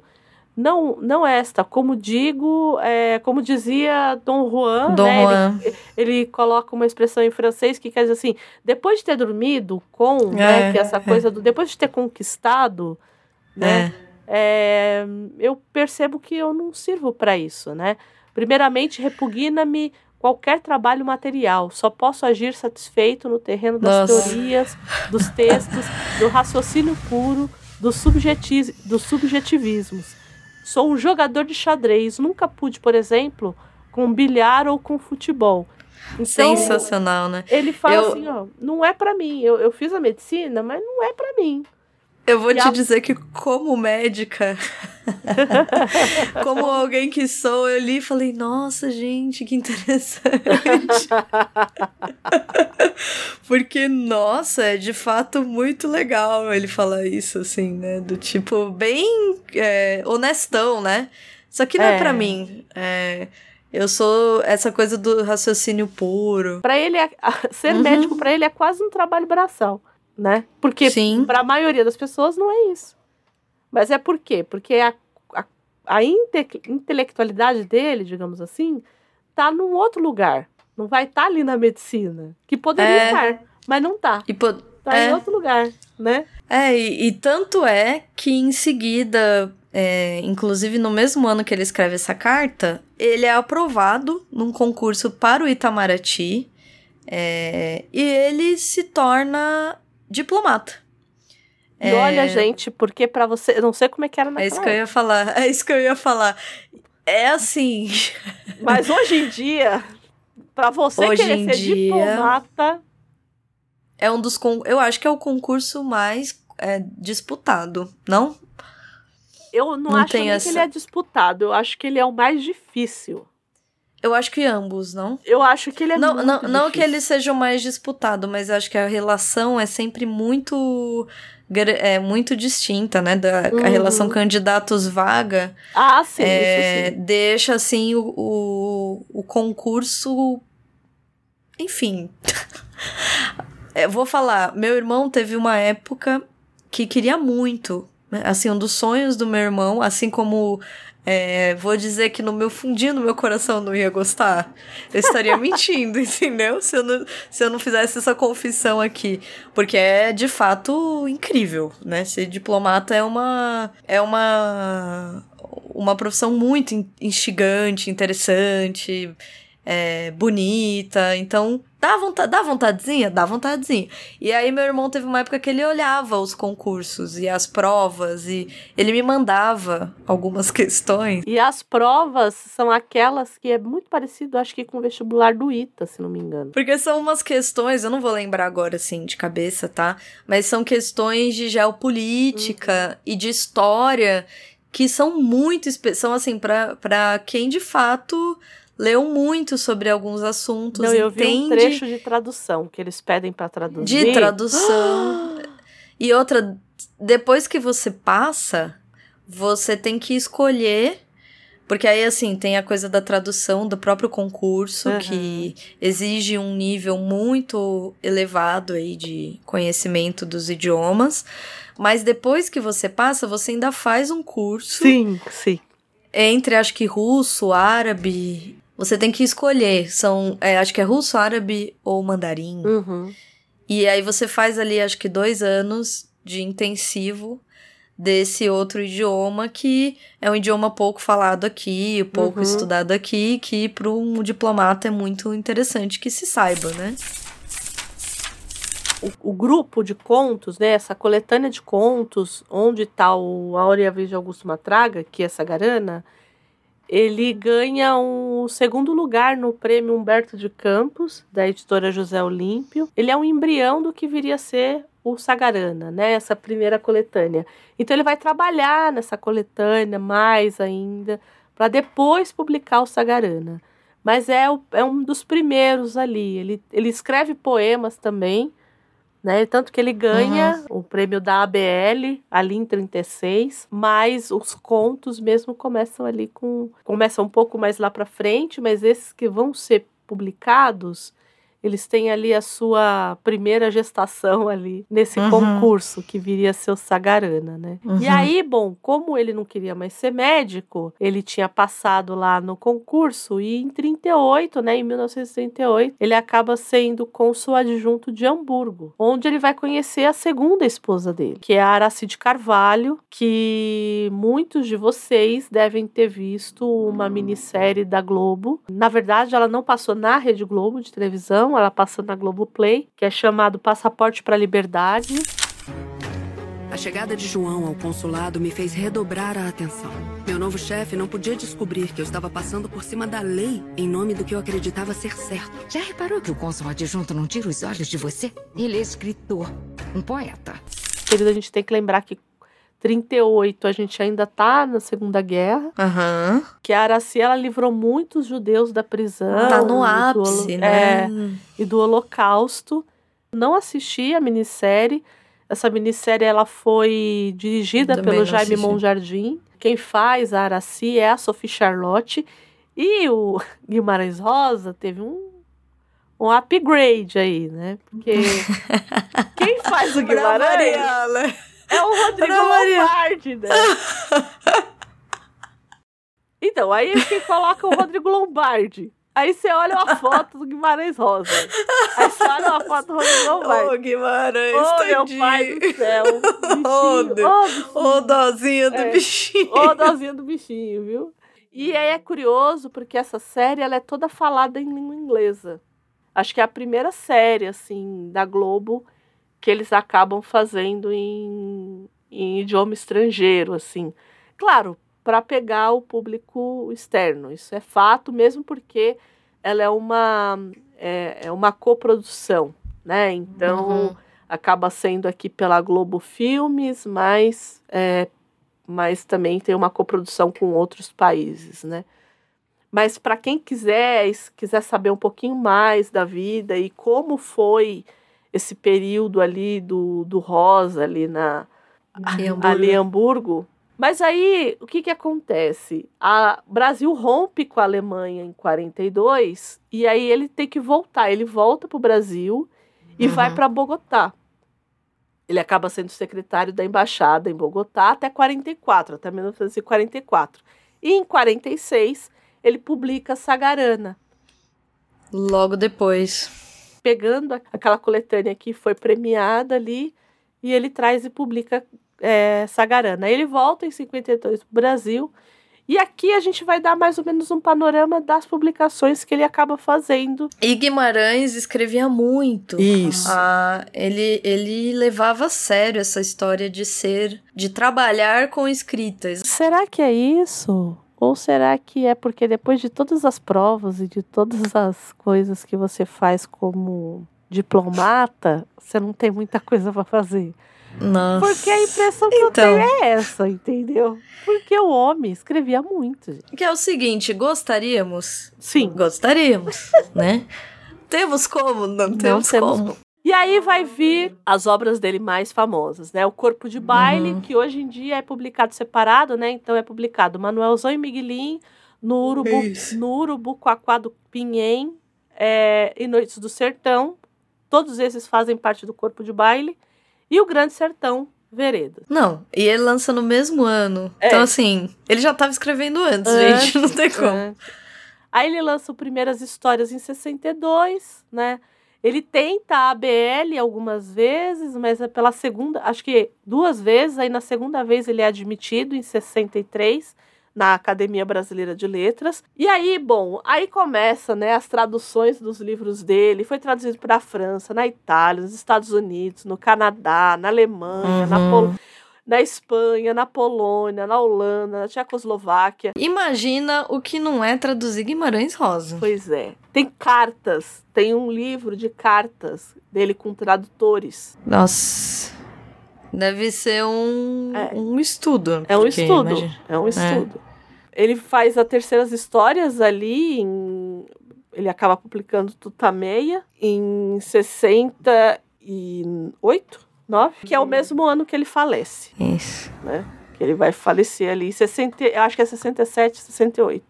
Não, não esta, como digo, é, como dizia Dom Juan, Dom né? Ele- Juan. ele coloca uma expressão em francês que quer dizer assim, depois de ter dormido com, né, É, que é essa coisa do depois de ter conquistado, né, é, eu percebo que eu não sirvo para isso, né? Primeiramente, repugna-me qualquer trabalho material. Só posso agir satisfeito no terreno das Nossa. teorias, dos textos, do raciocínio puro, dos, subjeti dos subjetivismos. Sou um jogador de xadrez. Nunca pude, por exemplo, com bilhar ou com futebol. Então, Sensacional, né? ele fala Eu- assim, ó, não é pra mim. Eu, eu fiz a medicina, mas não é pra mim. Eu vou te dizer que, como médica, *laughs* como alguém que sou, eu li e falei, nossa, gente, que interessante. *laughs* Porque, nossa, é de fato muito legal ele falar isso, assim, né? Do tipo, bem é, honestão, né? Isso aqui não é, É. pra mim. É, eu sou essa coisa do raciocínio puro. Pra ele, é- *laughs* ser Uhum. médico pra ele é quase um trabalho braçal, né? Porque Sim. pra maioria das pessoas não é isso. Mas é por quê? Porque a, a, a inte- intelectualidade dele, digamos assim, tá num outro lugar. Não vai estar ali na medicina. Que poderia É. estar, mas não tá. E, Tá É. em outro lugar, né? É, e, e tanto é que em seguida, é, inclusive no mesmo ano que ele escreve essa carta, ele é aprovado num concurso para o Itamaraty é, e ele se torna diplomata. E olha, gente, porque pra você. Eu não sei como é que era É naquela isso que eu ia falar. *laughs* É isso que eu ia falar. É assim. Mas *laughs* hoje em dia, pra você Hoje querer em ser dia- diplomata, É um dos. Con eu acho que é o concurso mais é, disputado, não? eu não, Não acho nem essa- que ele é disputado. Eu acho que ele é o mais difícil. Eu acho que ambos, não? Eu acho que ele é não, muito não, não que difícil. ele seja o mais disputado, mas acho que a relação é sempre muito é muito distinta, né? Da, Uhum. A relação candidatos vaga Ah, sim, é, sim. deixa assim o, o, o concurso. Enfim. *laughs* Eu vou falar, meu irmão teve uma época que queria muito. né? Assim, um dos sonhos do meu irmão, assim como. É, vou dizer que no meu fundinho do meu coração eu não ia gostar. Eu estaria *laughs* mentindo, entendeu? Se eu, não, se eu não fizesse essa confissão aqui. Porque é de fato incrível, né? Ser diplomata é uma. É uma. Uma profissão muito in- instigante, interessante, é, bonita. Então, dá, vontade, dá vontadezinha? Dá vontadezinha. E aí, meu irmão teve uma época que ele olhava os concursos e as provas, e ele me mandava algumas *laughs* questões. E as provas são aquelas que é muito parecido, acho que com o vestibular do ITA, se não me engano. Porque são umas questões, eu não vou lembrar agora assim de cabeça, tá? Mas são questões de geopolítica e de história que são muito são assim pra para quem de fato leu muito sobre alguns assuntos, Não, eu vi um entende trecho de tradução que eles pedem pra traduzir. de tradução. e outra, depois que você passa, você tem que escolher. Porque aí, assim, tem a coisa da tradução do próprio concurso, Uhum. que exige um nível muito elevado aí de conhecimento dos idiomas. Mas depois que você passa, você ainda faz um curso Sim, sim. entre, acho que russo, árabe. Você tem que escolher. São, é, acho que é russo, árabe ou mandarim. Uhum. E aí você faz ali, acho que dois anos de intensivo desse outro idioma que é um idioma pouco falado aqui, pouco Uhum. estudado aqui, que para um diplomata é muito interessante que se saiba, né? O, o grupo de contos, né, essa coletânea de contos, onde está o A Hora a Vez de Augusto Matraga, que é essa garana, ele ganha um segundo lugar no prêmio Humberto de Campos, da editora José Olímpio. Ele é um embrião do que viria a ser o Sagarana, né? Essa primeira coletânea. Então ele vai trabalhar nessa coletânea mais ainda, para depois publicar o Sagarana. Mas é, o- é um dos primeiros ali. Ele, ele escreve poemas também, né? Tanto que ele ganha o prêmio da ABL ali em 36, mas os contos mesmo começam ali com começam um pouco mais lá para frente, mas esses que vão ser publicados, eles têm ali a sua primeira gestação *laughs* ali nesse Uhum. concurso que viria a ser o Sagarana, né? E Uhum. aí, bom, como ele não queria mais ser médico, ele tinha passado lá no concurso e em 38, né, em 1938, ele acaba sendo cônsul adjunto de Hamburgo, onde ele vai conhecer a segunda esposa dele, que é a Aracide Carvalho, que muitos de vocês devem ter visto uma minissérie da Globo. Na verdade, ela não passou na Rede Globo de televisão, ela passou na Globo Play, que é chamado Passaporte para a Liberdade. A chegada de João ao consulado me fez redobrar a atenção. Meu novo chefe não podia descobrir que eu estava passando por cima da lei em nome do que eu acreditava ser certo. Já reparou que o cônsul adjunto não tira os olhos de você? Ele é escritor, um poeta. Querido, a gente tem que lembrar que 38 a gente ainda tá na Segunda Guerra, Aham. que a Araci ela livrou muitos judeus da prisão. Tá no e do ápice, holo- né? É, e do Holocausto. Não assisti a minissérie. Essa minissérie ela foi dirigida Também pelo Jaime assisti. Monjardim. Quem faz a Araci é a Sophie Charlotte. E o *laughs* Guimarães Rosa teve um, um upgrade aí, né? Porque *laughs* quem faz o Guimarães? É o Rodrigo. Lombardi, né? *laughs* Então, aí quem coloca o Rodrigo Lombardi. Aí você olha uma foto do Guimarães Rosa. Aí você olha uma foto do Rodrigo Ô, Lombardi. Guimarães, Ô, meu pai do céu. Ô. Ô, Ô, dozinha do É. bichinho. Ô, dozinha do bichinho, viu? E aí é curioso porque essa série ela é toda falada em língua inglesa. Acho que é a primeira série, assim, da Globo que eles acabam fazendo em, em idioma estrangeiro, assim. Claro, para pegar o público externo. Isso é fato, mesmo porque ela é uma, é, é uma coprodução, né? Então Uhum. acaba sendo aqui pela Globo Filmes, mas, é, mas também tem uma coprodução com outros países, né? Mas para quem quiser, quiser saber um pouquinho mais da vida e como foi esse período ali do, do Rosa ali na Hamburgo. ali em Hamburgo. Mas aí, o que que acontece? A o Brasil rompe com a Alemanha em 42 e aí ele tem que voltar. Ele volta para o Brasil e Uhum. vai para Bogotá. Ele acaba sendo secretário da embaixada em Bogotá até 44, até 1944. E em 46 ele publica Sagarana, Logo depois. Pegando aquela coletânea que foi premiada ali, e ele traz e publica é, Sagarana. Ele volta em 52 para o Brasil, e aqui a gente vai dar mais ou menos um panorama das publicações que ele acaba fazendo. E Guimarães escrevia muito. Isso. Ah, ele, ele levava a sério essa história de ser, de trabalhar com escritas. Será que é isso? Ou será que é porque depois de todas as provas e de todas *laughs* as coisas que você faz como diplomata, você não tem muita coisa para fazer? Nossa. Porque a impressão que eu Então. tenho é essa, entendeu? Porque o homem escrevia muito. gente. Que é o seguinte, gostaríamos? Sim. Gostaríamos, *laughs* né? Temos como? Não temos temos como. E aí vai vir as obras dele mais famosas, né? O Corpo de Baile, Uhum. que hoje em dia é publicado separado, né? Então é publicado Manuelzão e Miguelim no Urubu, Isso. no Urubuquaquá do Pinhém é, e Noites do Sertão. Todos esses fazem parte do Corpo de Baile. E o Grande Sertão, Veredas. Não, e ele lança no mesmo ano. É. Então, assim, ele já tava escrrevendo antes, Antes, gente. *laughs* Não tem como. Antes. Aí ele lança o Primeiras Histórias em 62, né? Ele tenta a ABL algumas vezes, mas é pela segunda, acho que duas vezes, aí na segunda vez ele é admitido em 63 na Academia Brasileira de Letras. E aí, bom, aí começa, né, as traduções dos livros dele. Foi traduzido para a França, na Itália, nos Estados Unidos, no Canadá, na Alemanha, na, Uhum. Na Espanha, na Polônia, na Holanda, na Tchecoslováquia. Imagina o que não é traduzir Guimarães Rosa. Pois é. Tem cartas. Tem um livro de cartas dele com tradutores. Nossa. Deve ser um, É. um estudo. É um estudo. imagina. É um estudo. Ele faz a terceiras histórias ali em. Ele acaba publicando Tutameia em 68, 9, que é o mesmo ano que ele falece. Isso. Que ele vai falecer ali em 60, eu acho que é 67, 68.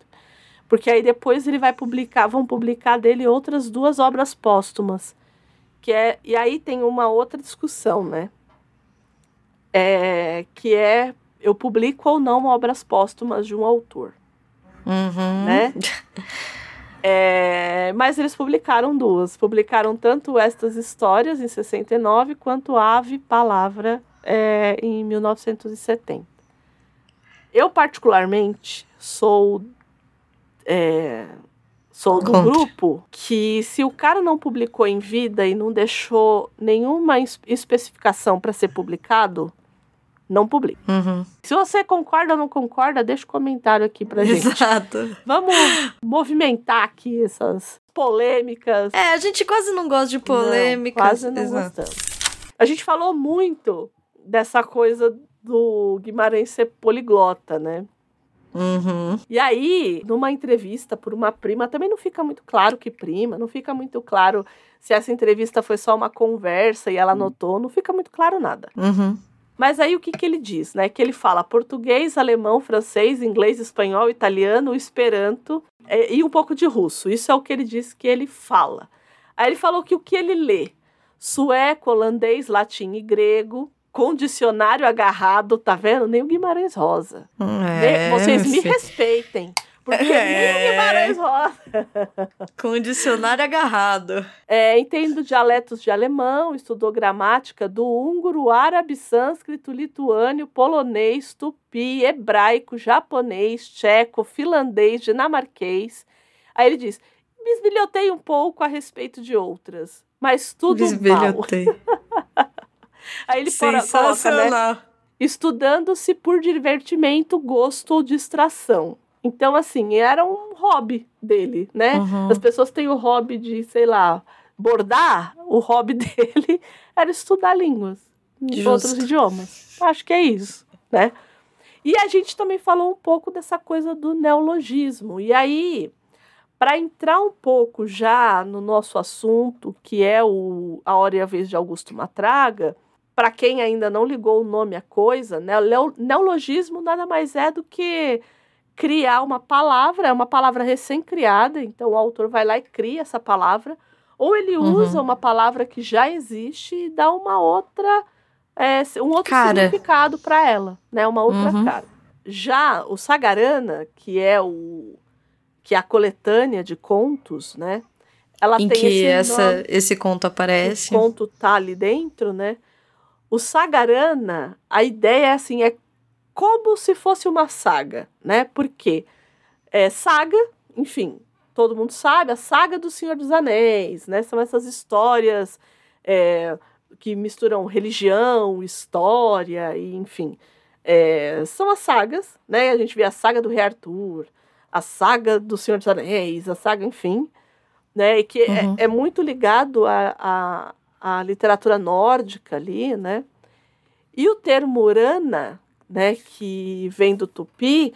Porque aí depois ele vai publicar, vão publicar dele outras duas obras póstumas. Que é, e aí tem uma outra discussão, né? É, que é eu publico ou não obras póstumas de um autor, Uhum. né? *laughs* É, mas eles publicaram duas. Publicaram tanto estas histórias em 69 quanto Ave Palavra é, em 1970. Eu, particularmente, sou. é, sou do Contra. grupo que, se o cara não publicou em vida e não deixou nenhuma es- especificação para ser publicado, não publica. Uhum. Se você concorda ou não concorda, deixa um comentário aqui pra gente. Exato. Vamos movimentar aqui essas polêmicas. É, a gente quase não gosta de polêmicas. Não, quase não Exato. gostamos. A gente falou muito dessa coisa do Guimarães ser poliglota, né? Uhum. E aí, numa entrevista por uma prima, também não fica muito claro que prima, não fica muito claro se essa entrevista foi só uma conversa e ela anotou, não fica muito claro nada. Uhum. Mas aí o que, que ele diz, né? Que ele fala português, alemão, francês, inglês, espanhol, italiano, esperanto é, e um pouco de russo. Isso é o que ele diz que ele fala. Aí ele falou que o que ele lê, sueco, holandês, latim e grego, com dicionário agarrado, tá vendo? Nem o Guimarães Rosa. É, Nem- Vocês me respeitem. Porque nem o É. Guimarães Rosa. Com o dicionário agarrado. É, entendo dialetos de alemão, estudou gramática do húngaro, árabe, sânscrito, lituânio, polonês, tupi, hebraico, japonês, tcheco, finlandês, dinamarquês. Aí ele diz: bisbilhotei um pouco a respeito de outras, mas tudo mal. *laughs* Aí ele fora- coloca, né? Sensacional. Estudando-se por divertimento, gosto ou distração. Então, assim, era um hobby dele, né? Uhum. As pessoas têm o hobby de, sei lá, bordar. O hobby *laughs* dele era estudar línguas, de Justo. outros idiomas. Acho que é isso, né? E a gente também falou um pouco dessa coisa do neologismo. E aí, para entrar um pouco já no nosso assunto, que é o A Hora e a Vez de Augusto Matraga, para quem ainda não ligou o nome à coisa, né, neologismo nada mais é do que criar uma palavra, é uma palavra recém-criada, então o autor vai lá e cria essa palavra, ou ele Uhum. usa uma palavra que já existe e dá uma outra, é, um outro Cara. significado para ela, né, uma outra Uhum. cara. Já o Sagarana, que é o que é a coletânea de contos, né? Ela em tem que esse essa, nome, esse conto aparece. o conto tá ali dentro, né? O Sagarana, a ideia é assim, é como se fosse uma saga, né? Porque é saga, enfim, todo mundo sabe, a saga do Senhor dos Anéis, né? São essas histórias é, que misturam religião, história, e enfim. É, são as sagas, né? A gente vê a saga do Rei Arthur, a saga do Senhor dos Anéis, a saga, enfim, né? E que é- Uhum. é, muito ligado à literatura nórdica ali, né? E o termo Urana, né, que vem do tupi,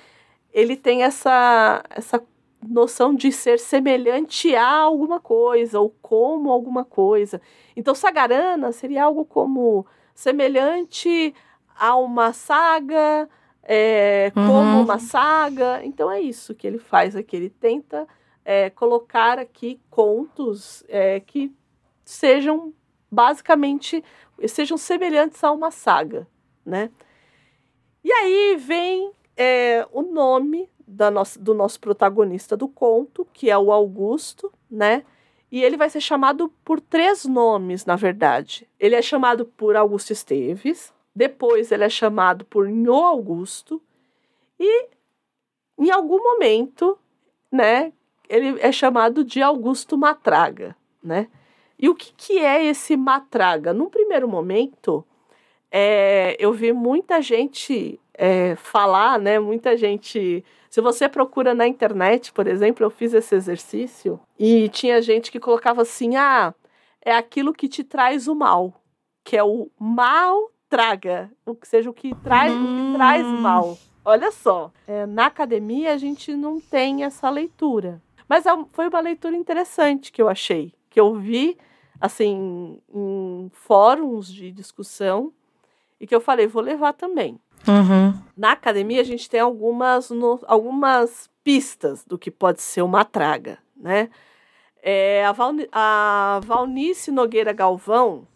ele tem essa, essa noção de ser semelhante a alguma coisa, ou como alguma coisa. Então, Sagarana seria algo como semelhante a uma saga, é, como Uhum. uma saga. Então, é isso que ele faz aqui. Ele tenta é, colocar aqui contos é, que sejam basicamente sejam semelhantes a uma saga, né? E aí vem é, o nome da nossa, do nosso protagonista do conto, que é o Augusto, né? E ele vai ser chamado por três nomes, na verdade. Ele é chamado por Augusto Esteves, depois ele é chamado por Nhô Augusto, e em algum momento, né, ele é chamado de Augusto Matraga, né? E o que, que é esse Matraga? Num primeiro momento, é, eu vi muita gente é, falar, né? Muita gente. Se você procura na internet, por exemplo, eu fiz esse exercício e tinha gente que colocava assim: ah, é aquilo que te traz o mal, que é o mal traga, o que seja o que traz, o que traz Hum. mal. Olha só, é, na academia a gente não tem essa leitura. Mas é foi uma leitura interessante que eu achei, que eu vi assim em fóruns de discussão e que eu falei, vou levar também. Uhum. Na academia a gente tem algumas, no- algumas pistas do que pode ser uma traga, né? É, a, Valni, a Valnice Nogueira Galvão,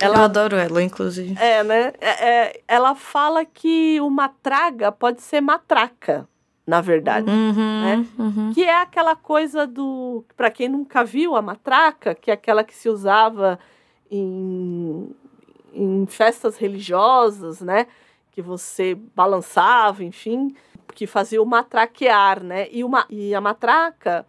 Eu ela adoro ela, inclusive. é, né? É, é, ela fala que uma traga pode ser matraca, na verdade. Uhum, né? uhum. Que é aquela coisa do. Para quem nunca viu a matraca, que é aquela que se usava em, em festas religiosas, né? Que você balançava, enfim, que fazia o matraquear, né? E, uma, e a matraca,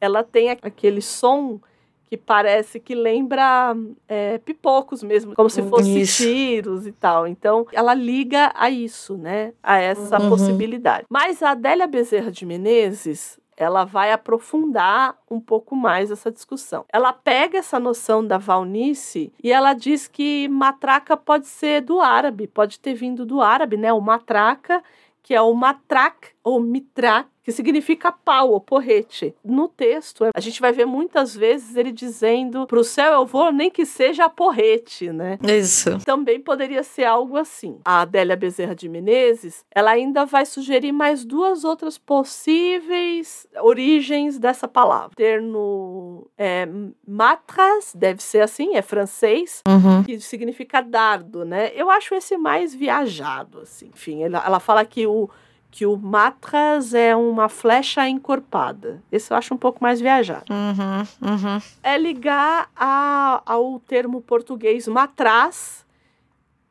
ela tem aquele som que parece que lembra é, pipocos mesmo, como se fossem Isso. tiros e tal. Então, ela liga a isso, né? A essa Uhum. possibilidade. Mas a Adélia Bezerra de Menezes, ela vai aprofundar um pouco mais essa discussão. Ela pega essa noção da Valnice e ela diz que matraca pode ser do árabe, pode ter vindo do árabe, né? O matraca, que é o matrak ou mitrak, que significa pau ou porrete. No texto, a gente vai ver muitas vezes ele dizendo: "Pro céu eu vou, nem que seja a porrete", né? Isso. também poderia ser algo assim. A Adélia Bezerra de Menezes, ela ainda vai sugerir mais duas outras possíveis origens dessa palavra. O termo é, matras, deve ser assim, é francês, Uhum. que significa dardo, né? Eu acho esse mais viajado, assim. Enfim, ela, ela fala que o que o matras é uma flecha encorpada. Esse eu acho um pouco mais viajado Uhum. Uhum. é ligar a- ao termo português matraz,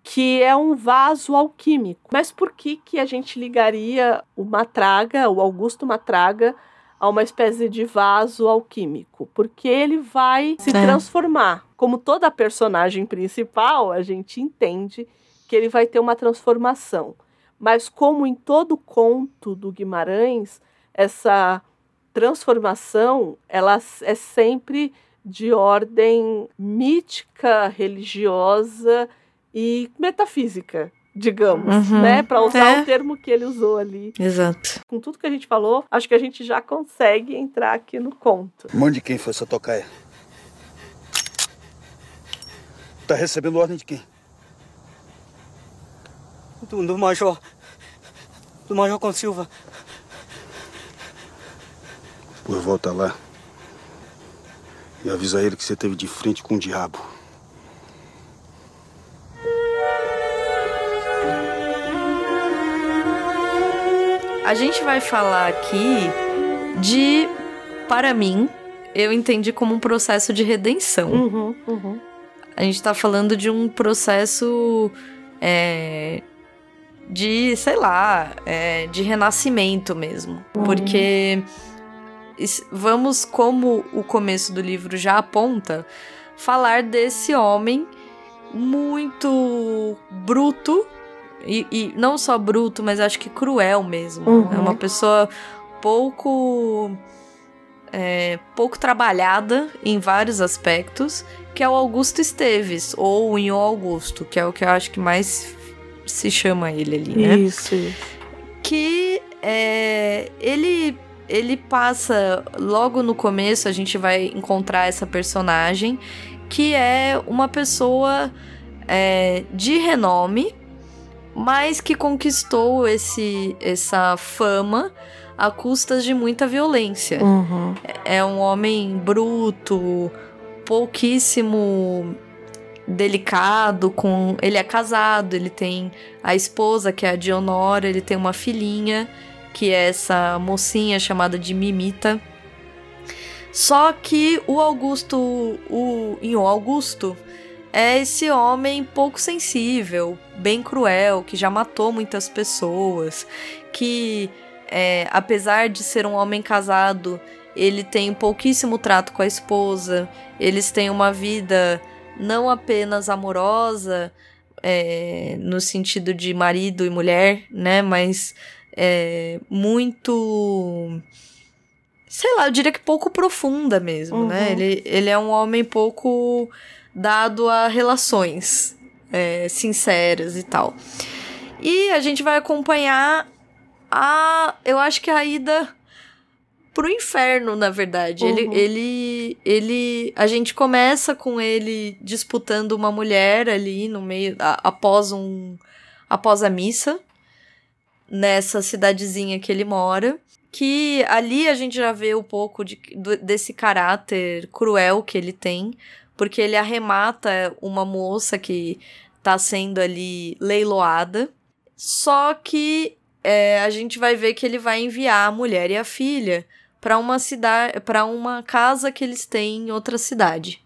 que é um vaso alquímico. Mas por que, que a gente ligaria o Matraga, o Augusto Matraga, a uma espécie de vaso alquímico? Porque ele vai se É. transformar. Como toda personagem principal, a gente entende que ele vai ter uma transformação. Mas como em todo conto do Guimarães, essa transformação ela é sempre de ordem mítica, religiosa e metafísica, digamos, Uhum. né? Para usar É. o termo que ele usou ali. Exato. Com tudo que a gente falou, acho que a gente já consegue entrar aqui no conto. Mão de quem foi essa tocaia? Tá recebendo ordem de quem? Do, do Major. Do Major com Silva. Por volta lá. E avisa ele que você teve de frente com o diabo. A gente vai falar aqui de, para mim, eu entendi como um processo de redenção. Uhum, uhum. A gente tá falando de um processo é, de, sei lá, é, de renascimento mesmo. Porque vamos, como o começo do livro já aponta, falar desse homem muito bruto. E, e não só bruto, mas acho que cruel mesmo. Uhum. É uma pessoa pouco. é, pouco trabalhada em vários aspectos, que é o Augusto Esteves, ou o Inho Augusto, que é o que eu acho que mais se chama ele ali, né? Isso, que é, ele ele passa logo no começo a gente vai encontrar essa personagem que é uma pessoa é, de renome mas que conquistou esse essa fama a custas de muita violência Uhum. é um homem bruto, pouquíssimo delicado com ele é casado, ele tem a esposa que é a Dionora, ele tem uma filhinha que é essa mocinha chamada de Mimita. Só que o Augusto, o o Augusto é esse homem pouco sensível, bem cruel, que já matou muitas pessoas, que é, apesar de ser um homem casado, ele tem pouquíssimo trato com a esposa, eles têm uma vida não apenas amorosa, é, no sentido de marido e mulher, né? Mas é, muito. Sei lá, eu diria que pouco profunda mesmo, né? Uhum. Ele, ele é um homem pouco dado a relações é, sinceras e tal. E a gente vai acompanhar a. Eu acho que a ida pro inferno, na verdade. Ele, Uhum. ele, ele. A gente começa com ele disputando uma mulher ali no meio. a- após um. Após a missa. Nessa cidadezinha que ele mora. Que ali a gente já vê um pouco de, desse caráter cruel que ele tem. Porque ele arremata uma moça que tá sendo ali leiloada. Só que é, a gente vai ver que ele vai enviar a mulher e a filha para uma cidade, para uma casa que eles têm em outra cidade.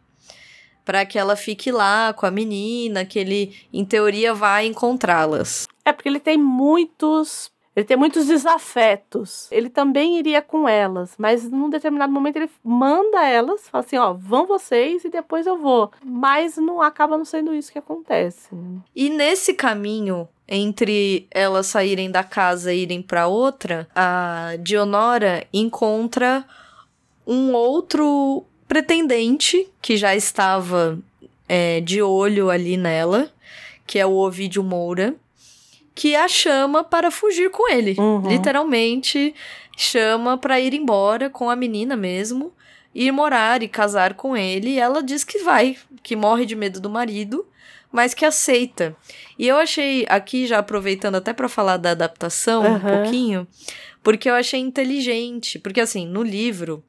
Para que ela fique lá com a menina, que ele em teoria vai encontrá-las. É porque ele tem muitos. Ele tem muitos desafetos. Ele também iria com elas, mas num determinado momento ele manda elas, fala assim, ó, vão vocês e depois eu vou. Mas não acaba não sendo isso que acontece. né? E nesse caminho entre elas saírem da casa e irem para outra, a Dionora encontra um outro pretendente que já estava é, de olho ali nela, que é o Ovidio Moura, que a chama para fugir com ele. Uhum. Literalmente chama para ir embora com a menina mesmo, ir morar e casar com ele. E ela diz que vai, que morre de medo do marido, mas que aceita. E eu achei aqui já aproveitando até para falar da adaptação um Aham. pouquinho, porque eu achei inteligente, porque assim, no livro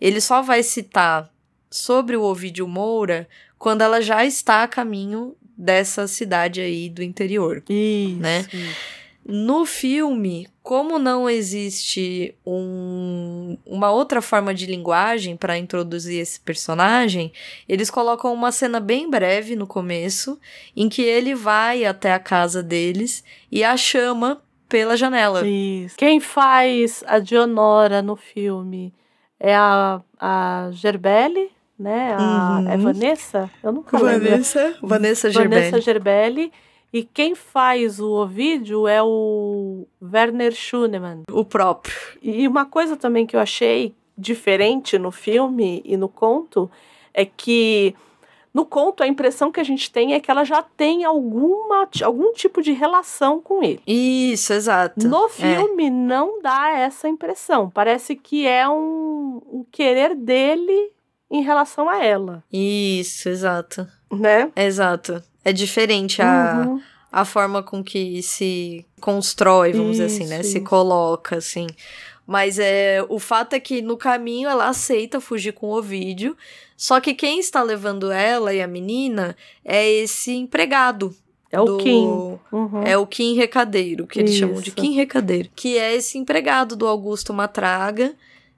ele só vai citar sobre o Ovidio Moura quando ela já está a caminho dessa cidade aí do interior. Isso. Né? No filme, como não existe um- uma outra forma de linguagem para introduzir esse personagem, eles colocam uma cena bem breve no começo, em que ele vai até a casa deles e a chama pela janela. Isso. Quem faz a Dionora no filme é a, a Gerbelli, né? A, Uhum. É Vanessa? Eu nunca lembro. Vanessa, Vanessa Gerbelli. Vanessa Gerbelli. E quem faz o Ovidio é o Werner Schunemann. O próprio. E uma coisa também que eu achei diferente no filme e no conto é que No conto, a impressão que a gente tem é que ela já tem alguma, algum tipo de relação com ele. Isso, exato. No É. filme, não dá essa impressão. Parece que é um, um querer dele em relação a ela, Isso, exato. né? Exato. É diferente a, Uhum. a forma com que se constrói, vamos dizer assim, né? Isso, Se isso. coloca, assim. Mas é, o fato é que no caminho ela aceita fugir com o Ovídio. Só que quem está levando ela e a menina é esse empregado. É o do- Kim. Uhum. É o Kim Recadeiro, que eles chamam de Isso. Kim Recadeiro. Que é esse empregado do Augusto Matraga.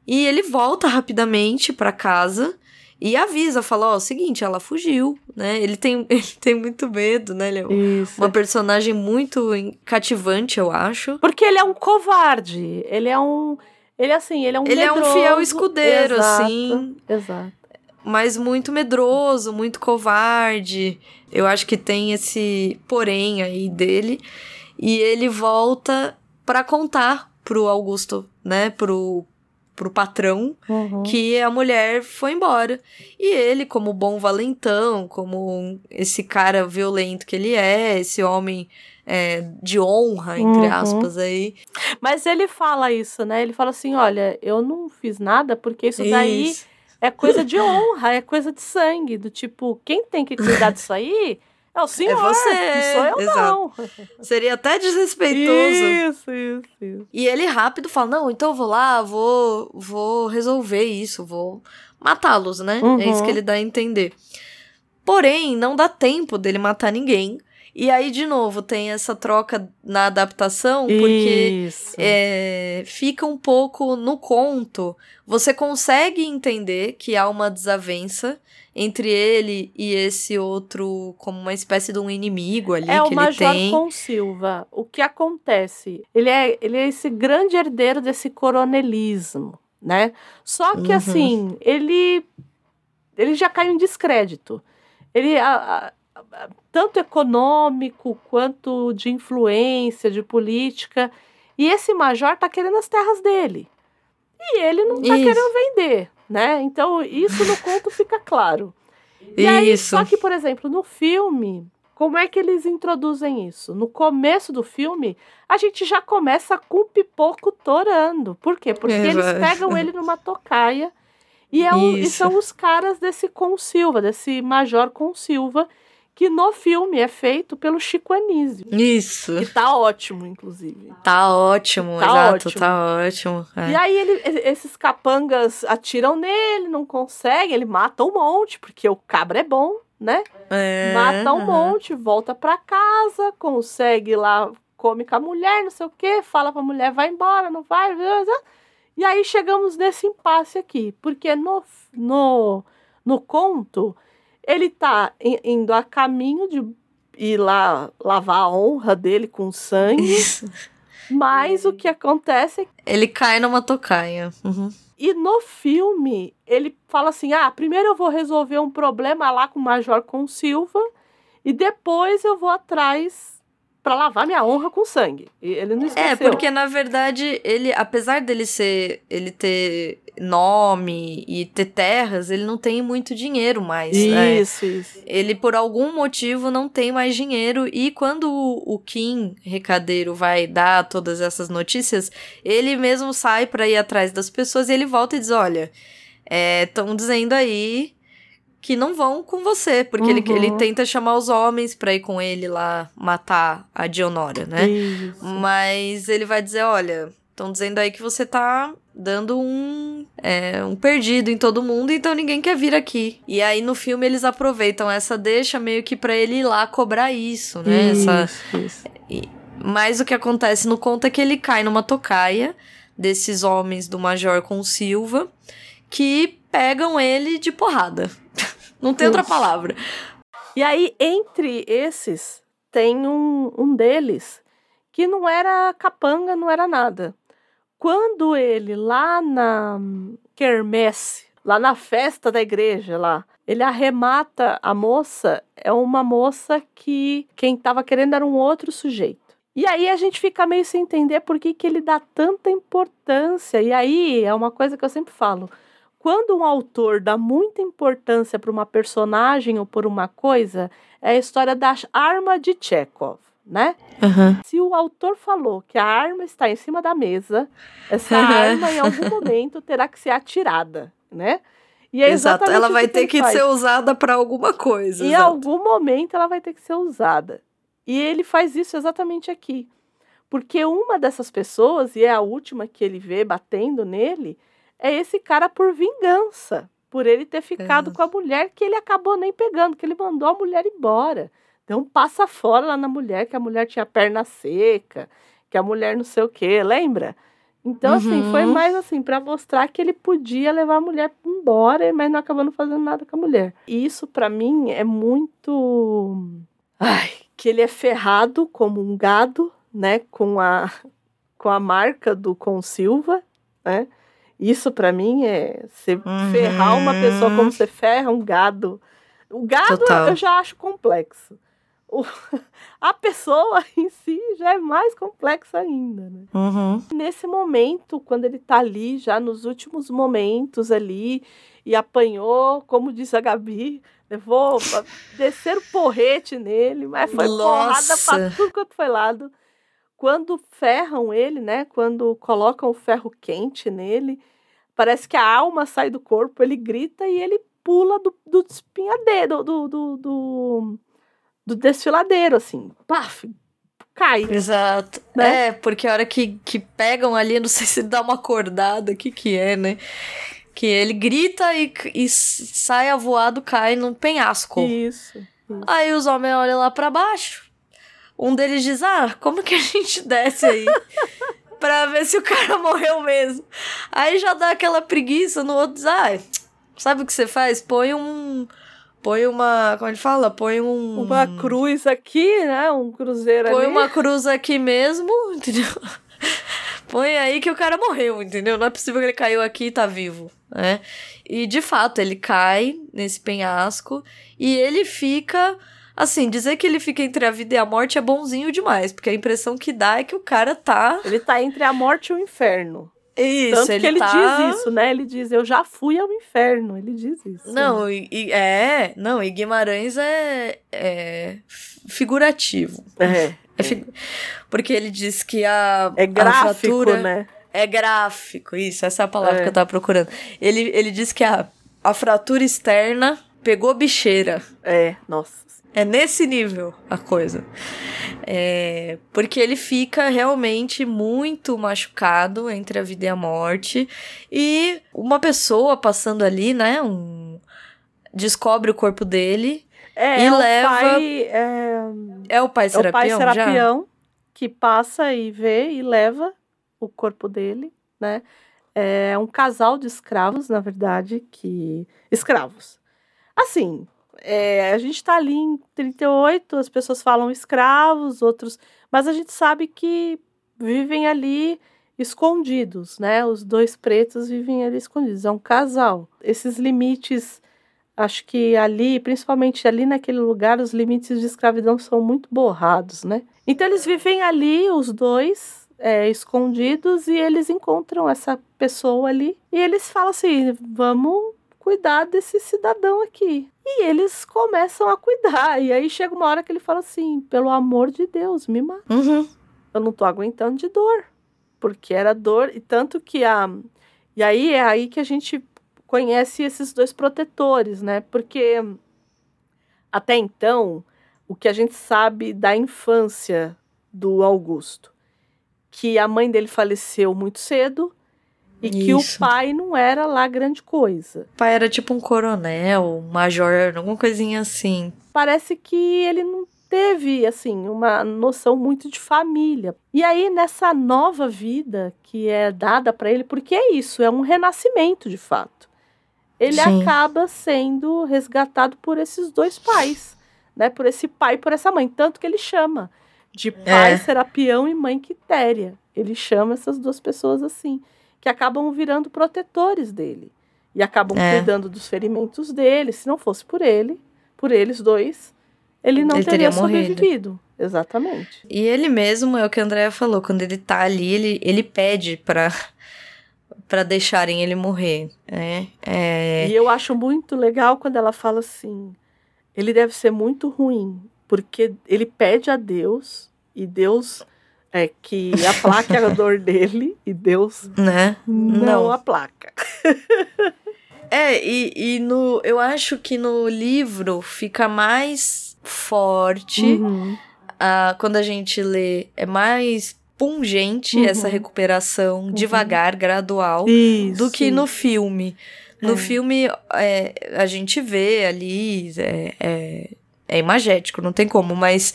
E ele volta rapidamente pra casa e avisa, fala, ó, seguinte, ela fugiu, né? Ele tem, *laughs* ele tem muito medo, né? Ele é Isso. uma personagem muito cativante, eu acho. Porque ele é um covarde. Ele é um. Ele assim, ele é um Ele é um medroso. fiel escudeiro, Exato, assim. Exato. Mas muito medroso, muito covarde. Eu acho que tem esse porém aí dele. E ele volta pra contar pro Augusto, né? Pro, pro patrão Uhum. que a mulher foi embora. E ele, como bom valentão, como esse cara violento que ele é, esse homem é, de honra, entre Uhum. aspas, aí. Mas ele fala isso, né? Ele fala assim: olha, eu não fiz nada porque isso daí Isso. é coisa de honra, é coisa de sangue. Do tipo, quem tem que cuidar disso aí é o senhor. você, Não sou eu, exato. não. *laughs* Seria até desrespeitoso. Isso, isso, isso. E ele rápido fala: Não, então eu vou lá, vou, vou resolver isso, vou matá-los, né? Uhum. É isso que ele dá a entender. Porém, não dá tempo dele matar ninguém. E aí, de novo, tem essa troca na adaptação, porque é, fica um pouco no conto. Você consegue entender que há uma desavença entre ele e esse outro, como uma espécie de um inimigo ali É que o ele Major tem. com Silva. O que acontece? Ele é, ele é esse grande herdeiro desse coronelismo, né? Só que Uhum. assim, ele ele já caiu em descrédito. Ele a- a- a- tanto econômico quanto de influência, de política. E esse major tá querendo as terras dele. E ele não tá Isso. querendo vender, né? Então isso no conto fica claro. E aí, Isso. só que, por exemplo, no filme, como é que eles introduzem isso? No começo do filme, a gente já começa com o pipoco torando. Por quê? Porque É, eles pegam ele numa tocaia e, é o- e são os caras desse Com Silva, desse Major Com Silva, que no filme é feito pelo Chico Anísio. Isso. Que tá ótimo, inclusive. Tá ótimo, Tá exato, ótimo. tá ótimo. é. E aí ele- esses capangas atiram nele, não consegue, ele mata um monte, porque o cabra é bom, né? É, mata um monte, volta pra casa, consegue lá, come com a mulher, não sei o quê, fala pra mulher, vai embora, não vai. E aí chegamos nesse impasse aqui, porque no, no, no conto, ele tá indo a caminho de ir lá lavar a honra dele com sangue, Isso. mas o que acontece é que Ele cai numa tocaia. Uhum. e no filme, ele fala assim: ah, primeiro eu vou resolver um problema lá com o Major com Silva e depois eu vou atrás pra lavar minha honra com sangue. E ele não esqueceu. É, porque na verdade, ele, apesar dele ser. ele ter nome e ter terras, ele não tem muito dinheiro mais. né? Isso, isso. Ele, por algum motivo, não tem mais dinheiro. E quando o, o Kim Recadeiro vai dar todas essas notícias, ele mesmo sai pra ir atrás das pessoas e ele volta e diz: Olha, estão dizendo aí que não vão com você, porque ele, Uhum. ele tenta chamar os homens pra ir com ele lá matar a Dionora, né? Isso. Mas ele vai dizer: olha, estão dizendo aí que você tá dando um, é, um perdido em todo mundo, então ninguém quer vir aqui. E aí no filme eles aproveitam essa deixa meio que pra ele ir lá cobrar isso, né? Essa, Isso, isso. mas o que acontece no conto é que ele cai numa tocaia desses homens do Major com Silva que pegam ele de porrada. *laughs* Não tem outra Isso. palavra. E aí, entre esses, tem um, um deles que não era capanga, não era nada. Quando ele, lá na quermesse, lá na festa da igreja, lá, ele arremata a moça, é uma moça que quem tava querendo era um outro sujeito. E aí a gente fica meio sem entender por que, que ele dá tanta importância. E aí é uma coisa que eu sempre falo. quando um autor dá muita importância para uma personagem ou por uma coisa, é a história da arma de Chekhov, né? Aham. Se o autor falou que a arma está em cima da mesa, essa arma em algum momento terá que ser atirada, né? E é Exato. Ela vai ter ele que faz. ser usada pra alguma coisa. Em exato. algum momento ela vai ter que ser usada. E ele faz isso exatamente aqui. Porque uma dessas pessoas, e é a última que ele vê batendo nele, é esse cara por vingança. Por ele ter ficado com a mulher que ele acabou nem pegando, que ele mandou a mulher embora. Um passa fora lá na mulher, que a mulher tinha perna seca, que a mulher não sei o quê, lembra? Então, assim, foi Uhum. mais assim, para mostrar que ele podia levar a mulher embora, mas não acabou não fazendo nada com a mulher. E isso, para mim, é muito. Ai, que ele é ferrado como um gado, né? Com a, com a marca do Com Silva, né? Isso, para mim, é você Uhum. ferrar uma pessoa como você ferra um gado. O gado Total. eu já acho complexo. O- *laughs* a pessoa *laughs* em si já é mais complexa ainda, né? Uhum. Nesse momento, quando ele tá ali, já nos últimos momentos ali, e apanhou, como disse a Gabi, *laughs* levou, pra- desceram porrete nele, mas foi porrada pra Nossa. tudo quanto foi lado. Quando ferram ele, né? Quando colocam o ferro quente nele, parece que a alma sai do corpo, ele grita e ele pula do, do espinhadeiro, do, do, do, do desfiladeiro, assim. Paf, cai. Exato. Né? É, porque a hora que, que pegam ali, não sei se dá uma acordada, o que que é, né? Que ele grita e, e sai avoado, cai num penhasco. Isso. Aí os homens olham lá pra baixo. Um deles diz: Ah, como que a gente desce aí? *laughs* pra ver se o cara *laughs* morreu mesmo. Aí já dá aquela preguiça no outro diz: Ah, sabe o que você faz? Põe um. Põe uma. Como ele fala? Põe um. Uma cruz aqui, né? Um cruzeiro Põe ali. uma cruz aqui mesmo, *laughs* entendeu? Põe aí que o cara morreu, entendeu? Não é possível que ele caiu aqui e tá vivo, né? E de fato, ele cai nesse penhasco e ele fica. Assim, dizer que ele fica entre a vida e a morte é bonzinho demais, porque a impressão que dá é que o cara tá. Ele tá entre a morte e o inferno. Isso, Tanto ele que ele tá... diz isso, né? Ele diz, eu já fui ao inferno. Ele diz isso. Não, e, e- é. Não, e Guimarães é, é figurativo. É. É fi- Porque ele diz que a. É a gráfico, fratura- né? É gráfico, isso, essa é a palavra É. que eu tava procurando. Ele, ele diz que a, a fratura externa pegou bicheira. É, nossa. É nesse nível a coisa. É, porque ele fica realmente muito machucado entre a vida e a morte. E uma pessoa passando ali, né? Um, descobre o corpo dele. É, E é o leva- pai... É, É o pai é o pai Serapião já? Serapião que passa e vê e leva o corpo dele, né? É um casal de escravos, na verdade, que... Escravos. Assim, é, a gente tá ali em 38, as pessoas falam escravos, outros... Mas a gente sabe que vivem ali escondidos, né? Os dois pretos vivem ali escondidos. É um casal. Esses limites, acho que ali, principalmente ali naquele lugar, os limites de escravidão são muito borrados, né? Então eles vivem ali, os dois, é, escondidos, e eles encontram essa pessoa ali. E eles falam assim: vamos cuidar desse cidadão aqui. E eles começam a cuidar. E aí chega uma hora que ele fala assim: pelo amor de Deus, me mata. Uhum. Eu não tô aguentando de dor. Porque era dor. E tanto que a. E aí é aí que a gente conhece esses dois protetores, né? Porque até então, o que a gente sabe da infância do Augusto, que a mãe dele faleceu muito cedo e que o Isso. pai não era lá grande coisa. O pai era tipo um coronel, um major, alguma coisinha assim. Parece que ele não teve assim uma noção muito de família. E aí nessa nova vida que é dada para ele, porque é isso, é um renascimento de fato. Ele Sim. acaba sendo resgatado por esses dois pais, né? Por esse pai e por essa mãe, tanto que ele chama de pai É. Serapião e mãe Quitéria. Ele chama essas duas pessoas assim, que acabam virando protetores dele e acabam É. cuidando dos ferimentos dele. Se não fosse por ele, por eles dois, ele não Ele teria, teria sobrevivido. Exatamente. E ele mesmo, é o que a Andrea falou, quando ele tá ali, ele, ele pede pra, para deixarem ele morrer, né? É... E eu acho muito legal quando ela fala assim: ele deve ser muito ruim, porque ele pede a Deus e Deus é que aplaque a dor *laughs* dele e Deus né? não, Não. aplaca. *laughs* É, e, e no, eu acho que no livro fica mais forte Uhum. quando a gente lê, é mais pungente Uhum. essa recuperação devagar, gradual, Isso. do que no filme. No É. filme, é, a gente vê ali, é, é, é imagético, não tem como, mas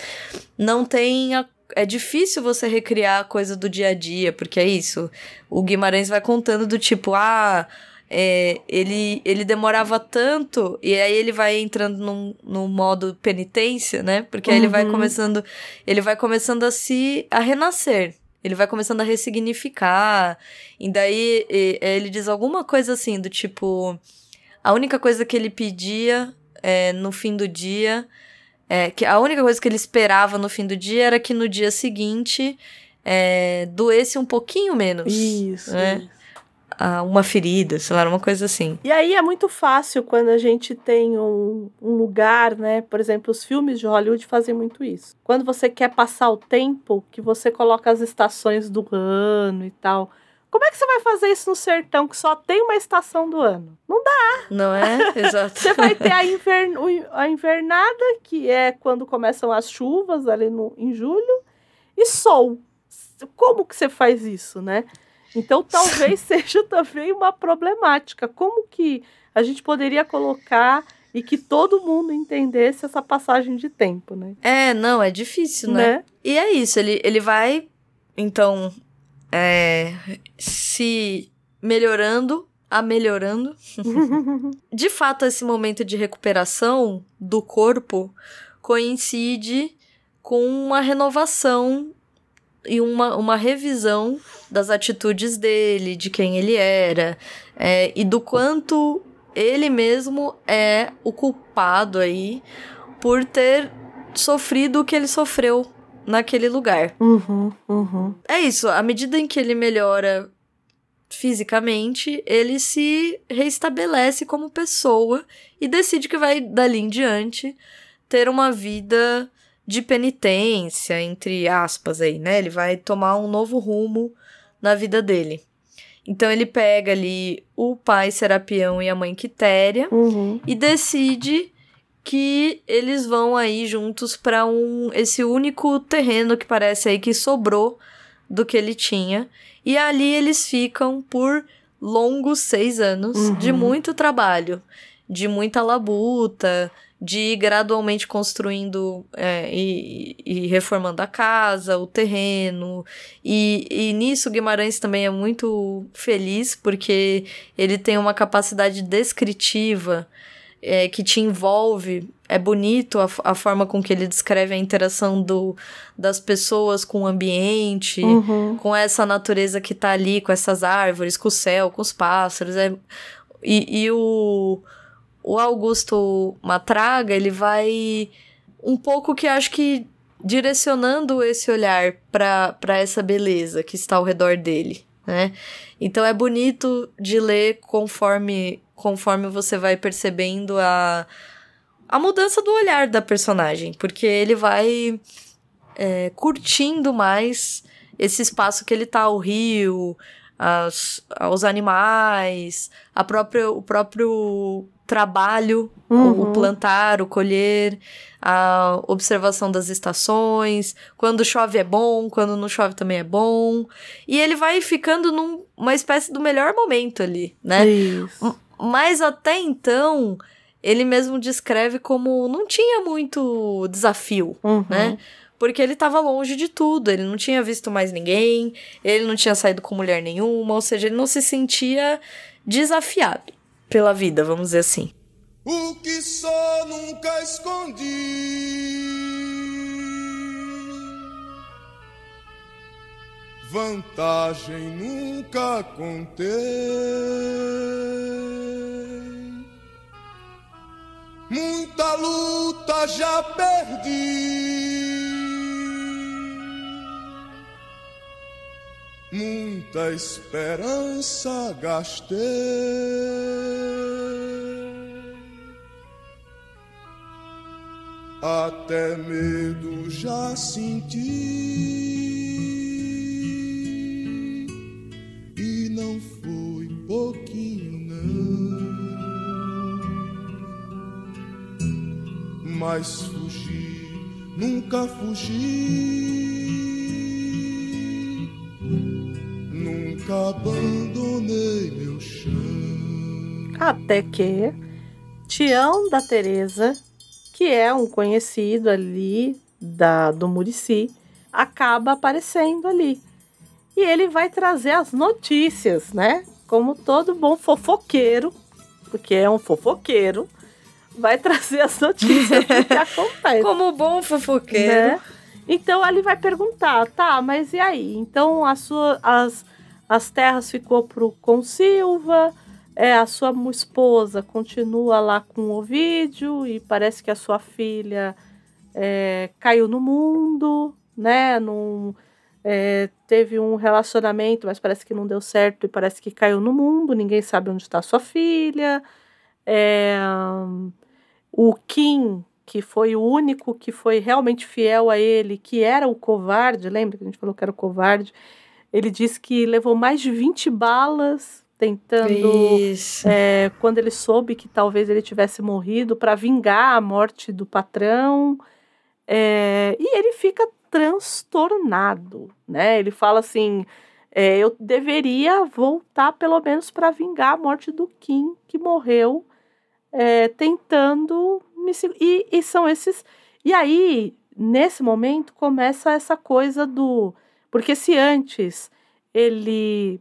não tem. a- é difícil você recriar a coisa do dia a dia, porque é isso. O Guimarães vai contando do tipo, ah. é, ele, ele demorava tanto, e aí ele vai entrando num, num modo penitência, né? Porque aí ele vai Uhum. começando. Ele vai começando a se. a renascer. Ele vai começando a ressignificar. E daí e- ele diz alguma coisa assim, do tipo. A única coisa que ele pedia é, no fim do dia. É, que a única coisa que ele esperava no fim do dia era que no dia seguinte é, doesse um pouquinho menos. Isso, né? isso. Ah, uma ferida, sei lá, uma coisa assim. E aí é muito fácil quando a gente tem um, um lugar, né? Por exemplo, os filmes de Hollywood fazem muito isso. Quando você quer passar o tempo, que você coloca as estações do ano e tal. Como é que você vai fazer isso no sertão que só tem uma estação do ano? Não dá. Não é? *laughs* Exato. Você vai ter a, invern- a invernada, que é quando começam as chuvas ali no, em julho, e sol. Como que você faz isso, né? Então *laughs* talvez seja também uma problemática. Como que a gente poderia colocar e que todo mundo entendesse essa passagem de tempo, né? É, não, é difícil, né? Né? E é isso, ele, ele vai, então, é, se melhorando, a melhorando. *laughs* de fato, esse momento de recuperação do corpo coincide com uma renovação e uma, uma revisão das atitudes dele, de quem ele era, é, e do quanto ele mesmo é o culpado aí por ter sofrido o que ele sofreu naquele lugar. Uhum, uhum. É isso, à medida em que ele melhora fisicamente, ele se reestabelece como pessoa e decide que vai dali em diante ter uma vida de penitência, entre aspas aí, né? Ele vai tomar um novo rumo na vida dele. Então ele pega ali o pai Serapião e a mãe Quitéria Uhum. e decide que eles vão aí juntos para um esse único terreno que parece aí que sobrou do que ele tinha e ali eles ficam por longos seis anos Uhum. de muito trabalho, de muita labuta, de ir gradualmente construindo é, e, e reformando a casa, o terreno. E, e nisso Guimarães também é muito feliz, porque ele tem uma capacidade descritiva é, que te envolve. É bonito a, a forma com que ele descreve a interação do, das pessoas com o ambiente, Uhum. com essa natureza que tá ali, com essas árvores, com o céu, com os pássaros. É, e, e o, o Augusto Matraga, ele vai um pouco que acho que direcionando esse olhar para essa beleza que está ao redor dele, né? Então é bonito de ler conforme conforme você vai percebendo a a mudança do olhar da personagem, porque ele vai é, curtindo mais esse espaço que ele tá, o rio, as, os animais, a própria, o próprio trabalho, o, o Uhum. plantar, o colher, a observação das estações, quando chove é bom, quando não chove também é bom. E ele vai ficando numa espécie do melhor momento ali, né? Isso. Mas até então, ele mesmo descreve como não tinha muito desafio, Uhum. né? Porque ele tava longe de tudo, ele não tinha visto mais ninguém, ele não tinha saído com mulher nenhuma, ou seja, ele não se sentia desafiado pela vida, vamos dizer assim. O que só nunca escondi. Vantagem nunca contei. Muita luta já perdi. Muita esperança gastei. Até medo já senti foi pouquinho não, mas fugi, nunca fugi, nunca abandonei meu chão. Até que Tião da Teresa, que é um conhecido ali da, do Murici, acaba aparecendo ali. E ele vai trazer as notícias, né? Como todo bom fofoqueiro, porque é um fofoqueiro, vai trazer as notícias do que *laughs* acontece. Como bom fofoqueiro. né? Então ele vai perguntar, tá, mas e aí? Então a sua, as, as terras ficou pro com Silva, é, a sua esposa continua lá com o Ovídio e parece que a sua filha é, caiu no mundo, né? Num, é, teve um relacionamento, mas parece que não deu certo e parece que caiu no mundo. Ninguém sabe onde está sua filha. É, o Kim, que foi o único que foi realmente fiel a ele, que era o covarde, lembra que a gente falou que era o covarde? Ele disse que levou mais de 20 balas tentando é, quando ele soube que talvez ele tivesse morrido para vingar a morte do patrão. É, e ele fica transtornado, né? Ele fala assim: é, eu deveria voltar pelo menos para vingar a morte do Kim, que morreu é, tentando me e, e são esses. E aí, nesse momento, começa essa coisa do. Porque se antes ele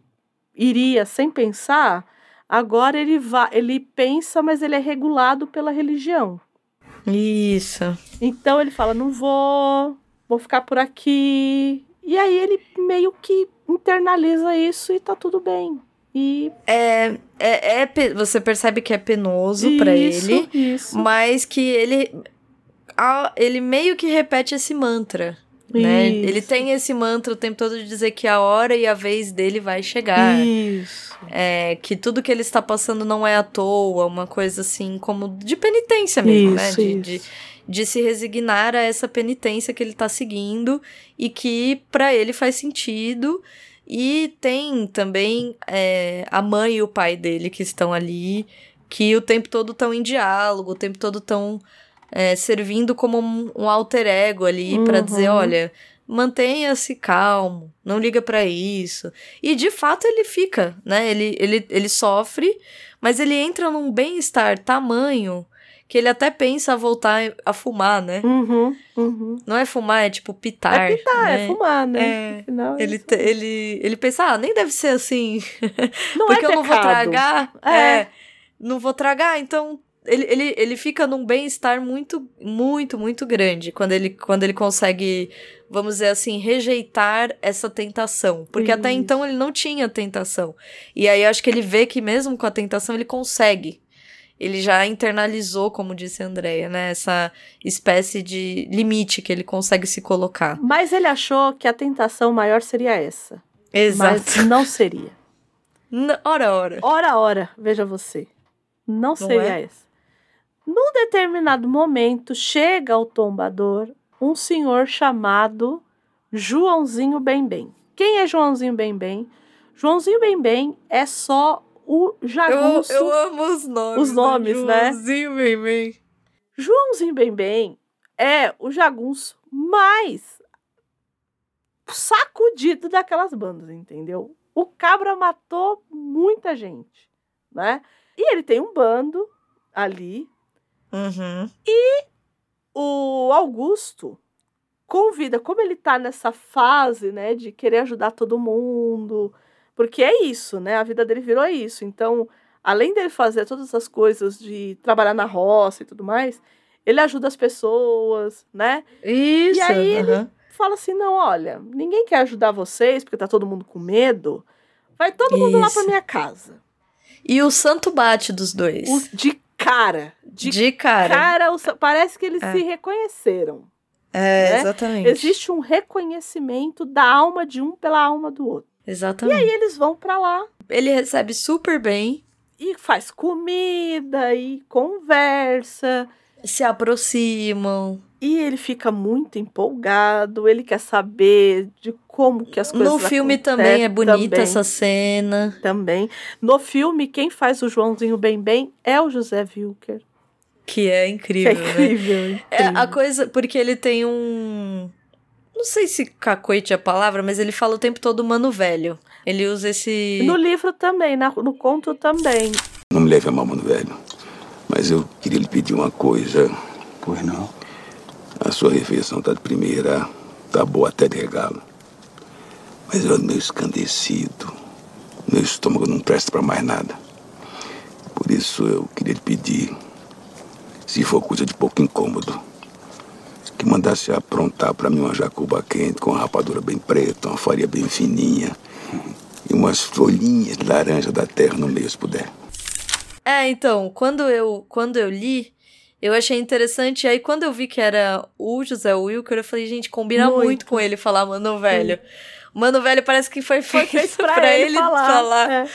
iria sem pensar, agora ele vai, ele pensa, mas ele é regulado pela religião. Isso. Então ele fala: não vou, vou ficar por aqui. E aí ele meio que internaliza isso e tá tudo bem. E É, é, é você percebe que é penoso pra Isso, ele, isso. mas que ele ele meio que repete esse mantra, né? Ele tem esse mantra o tempo todo de dizer que a hora e a vez dele vai chegar. Isso. É, que tudo que ele está passando não é à toa, uma coisa assim como de penitência mesmo, né? Isso, De, isso. de, de se resignar a essa penitência que ele tá seguindo e que pra ele faz sentido. E tem também é, a mãe e o pai dele que estão ali, que o tempo todo estão em diálogo, o tempo todo estão servindo como um, um alter ego ali Uhum. dizer, olha, mantenha-se calmo, não liga pra isso. E de fato ele fica, né? Ele, ele, ele sofre, mas ele entra num bem-estar tamanho que ele até pensa a voltar a fumar, né? Uhum, uhum. Não é fumar, é tipo pitar. É pitar, né? é fumar, né? É. É Ele, te- ele, ele pensa, ah, nem deve ser assim. *laughs* Não porque é eu não vou tragar. É. É. Não vou tragar, então. Ele, ele, ele fica num bem-estar muito, muito, muito grande quando ele, quando ele consegue, vamos dizer assim, rejeitar essa tentação. Porque até Isso. então ele não tinha tentação. E aí eu acho que ele vê que mesmo com a tentação ele consegue. Ele já internalizou, como disse a Andrea, né? Essa espécie de limite que ele consegue se colocar. Mas ele achou que a tentação maior seria essa. Exato. Mas não seria. *laughs* N- Ora, ora. Ora, ora, veja você. Não seria é? essa. Num determinado momento, chega ao tombador um senhor chamado Joãozinho Bem Bem. Quem é Joãozinho Bem Bem? Joãozinho Bem Bem é só o Eu, jagunço. eu amo os nomes. Os nomes, né? Joãozinho, bem, bem. Joãozinho Bem Bem é o jagunço mais sacudido daquelas bandas, entendeu? O cabra matou muita gente, né? E ele tem um bando ali. Uhum. O Augusto convida, como ele tá nessa fase, né, de querer ajudar todo mundo, porque é isso, né? A vida dele virou isso. Então, além dele fazer todas as coisas de trabalhar na roça e tudo mais, ele ajuda as pessoas, né? Isso. E aí ele aham. fala assim: não, olha, ninguém quer ajudar vocês porque tá todo mundo com medo. Vai todo mundo lá pra minha casa. E o santo bate dos dois. Os de cara. De, De, cara. cara, os- parece que eles É. se reconheceram. É, né? exatamente. Existe um reconhecimento da alma de um pela alma do outro. E Exatamente. aí eles vão pra lá Ele recebe super bem, e faz comida e conversa. se aproximam. E ele fica muito empolgado, ele quer saber de como que as coisas No filme também é bonita também, essa cena. Também. No filme, quem faz o Joãozinho Bem Bem é o José Wilker. Que é Que incrível, é né? incrível. É, incrível. a coisa, porque ele tem um. Não sei se cacoete é a palavra, mas ele fala o tempo todo mano velho. Ele usa esse. No livro também, na- no conto também. Não me leve a mal, mano velho. Mas eu queria lhe pedir uma coisa. Pois não? A sua refeição tá de primeira, tá boa até de regalo. Mas eu ando meio escandecido. Meu estômago não presta pra mais nada. Por isso eu queria lhe pedir, se for coisa de pouco incômodo, que mandasse aprontar pra mim uma jacuba quente com uma rapadura bem preta, uma farinha bem fininha e umas folhinhas de laranja da terra no meio, se puder. É, então, quando eu, quando eu li, eu achei interessante. Aí, quando eu vi que era o José Wilker, eu falei, gente, combina muito, Muito. com ele falar mano velho. Mano velho parece que foi Foi feito *laughs* pra, pra ele falar. É.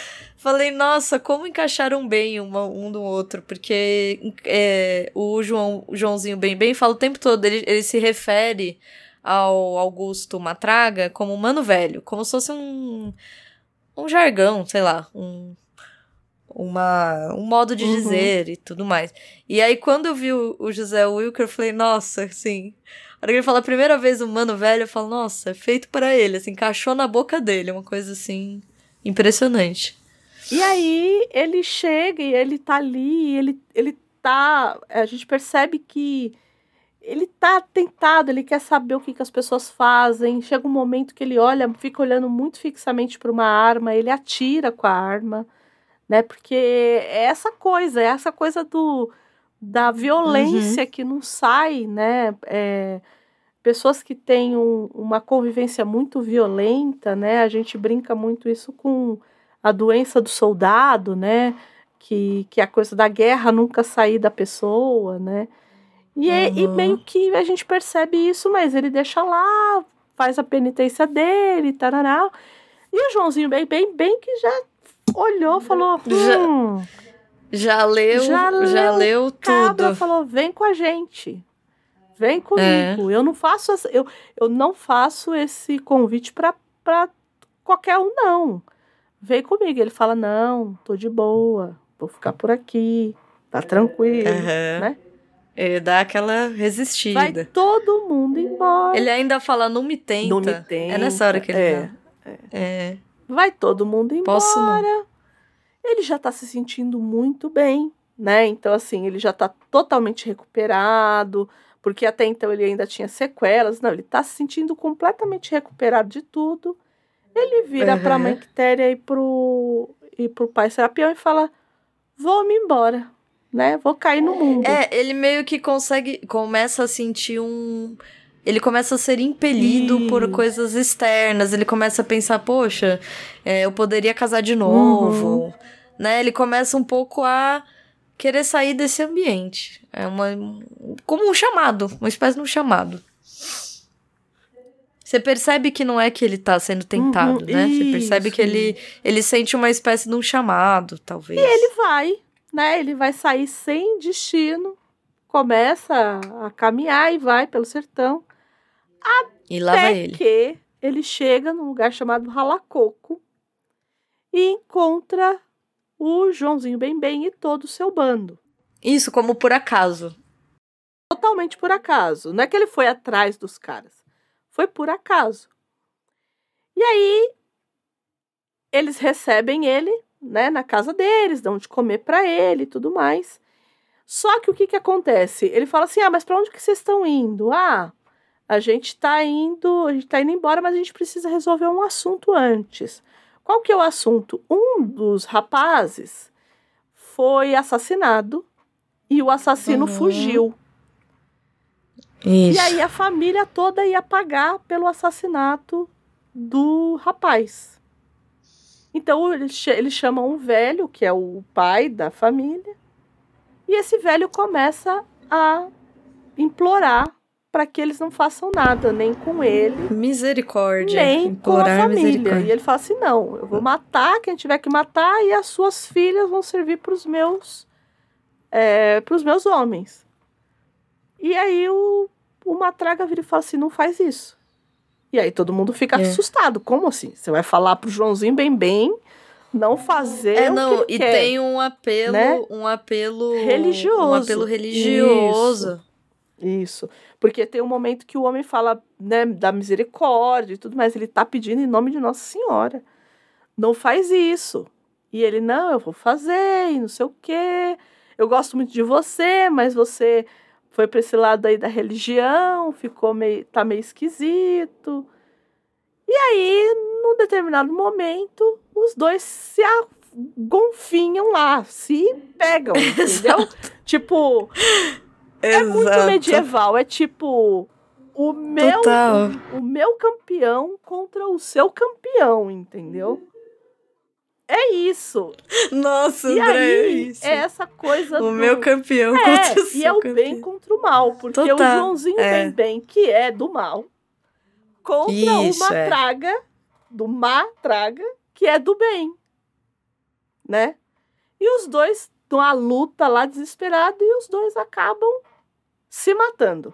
Falei, nossa, como encaixaram bem uma- um do outro, porque é, o João, o Joãozinho Bem Bem fala o tempo todo, ele, ele se refere ao Augusto Matraga como mano velho, como se fosse um, um jargão, sei lá, um, uma, um modo de Uhum. dizer e tudo mais. E aí, quando eu vi o, o José Wilker, eu falei, nossa, assim. A hora que ele fala a primeira vez o mano velho, eu falo, nossa, é feito pra ele, assim, encaixou na boca dele, uma coisa assim, impressionante. E aí ele chega e ele tá ali, ele, ele tá. A gente percebe que ele tá tentado, ele quer saber o que, que as pessoas fazem. Chega um momento que ele olha, fica olhando muito fixamente para uma arma, ele atira com a arma, né? Porque é essa coisa, é essa coisa do da violência que não sai, né? É, pessoas que têm um- uma convivência muito violenta, né? A gente brinca muito isso com a doença do soldado, né? Que, que é a coisa da guerra nunca sair da pessoa, né? E, é- e Uhum. meio que a gente percebe isso, mas ele deixa lá, faz a penitência dele, tarará. E o Joãozinho bem, bem, bem que já olhou, falou, Já- hum, Já leu, já Já leu, leu cabra, tudo. falou, vem com a gente. Vem comigo. Eu não faço eu, eu não faço esse convite para qualquer um não. Vem comigo. Ele fala: "Não, tô de boa. Vou ficar por aqui. Tá tranquilo", Aham. né? Ele dá aquela Vai resistida. todo mundo embora. Ele ainda fala, não me tenta. Não me É tenta, nessa hora que ele é, dá. É. Vai todo mundo embora. Posso não. Ele já tá se sentindo muito bem, né? Então, assim, ele já tá totalmente recuperado, porque até então ele ainda tinha sequelas. Não, ele tá se sentindo completamente recuperado de tudo. Ele vira pra Aham. mãe Quitéria e pro, e pro pai Serapião e fala: Vou me embora, né? Vou cair no mundo. É, ele meio que consegue. Começa a sentir um. Ele começa a ser impelido por coisas externas. Ele começa a pensar, poxa, é, eu poderia casar de novo. Né? Ele começa um pouco a querer sair desse ambiente. É uma. Como um chamado, uma espécie de um chamado. Você percebe que não é que ele tá sendo tentado, Uhum, né? Você percebe que isso. ele, ele sente uma espécie de um chamado, talvez. E ele vai, né? Ele vai sair sem destino, começa a caminhar e vai pelo sertão. E lá vai Até ele. que ele chega num lugar chamado Ralacoco e encontra o Joãozinho Bem Bem e todo o seu bando. Isso, como por acaso. Totalmente por acaso. Não é que ele foi atrás dos caras. Foi por acaso. E aí eles recebem ele, né, na casa deles, dão de comer para ele e tudo mais. Só que o que que acontece? Ele fala assim: "Ah, mas para onde que vocês estão indo?" "Ah, a gente tá indo, a gente tá indo embora, mas a gente precisa resolver um assunto antes." Qual que é o assunto? Um dos rapazes foi assassinado e o assassino Uhum. fugiu. Isso. E aí a família toda ia pagar pelo assassinato do rapaz. Então eles, eles chamam um velho, que é o pai da família, e esse velho começa a implorar para que eles não façam nada, nem com ele, Misericórdia. nem com a Implorar família. E ele fala assim: não, eu vou matar quem tiver que matar e as suas filhas vão servir para os meus, é, para os meus homens. E aí o, o Matraga vira e fala assim: não faz isso. E aí todo mundo fica É. assustado. Como assim? Você vai falar pro Joãozinho bem bem não fazer É, o não, que e quer. tem um apelo, né? um apelo Religioso. um apelo religioso. Isso. Porque tem um momento que o homem fala, né, da misericórdia e tudo mais. Ele tá pedindo em nome de Nossa Senhora. Não faz isso. E ele, não, eu vou fazer, e não sei o quê. Eu gosto muito de você, mas você foi pra esse lado aí da religião, ficou meio. tá meio esquisito. E aí, num determinado momento, os dois se agonfinham lá, se pegam, *laughs* entendeu? tipo, é muito medieval. É tipo o meu, Total. o meu campeão contra o seu campeão, entendeu? É isso. Nossa, e André, é aí isso. é essa coisa O do... meu campeão é, contra o e seu é o campeão. bem contra o mal, porque o Total, Joãozinho é. bem bem que é do mal contra Isso, uma é. traga do matraga que é do bem, né? E os dois numa luta lá desesperado e os dois acabam se matando.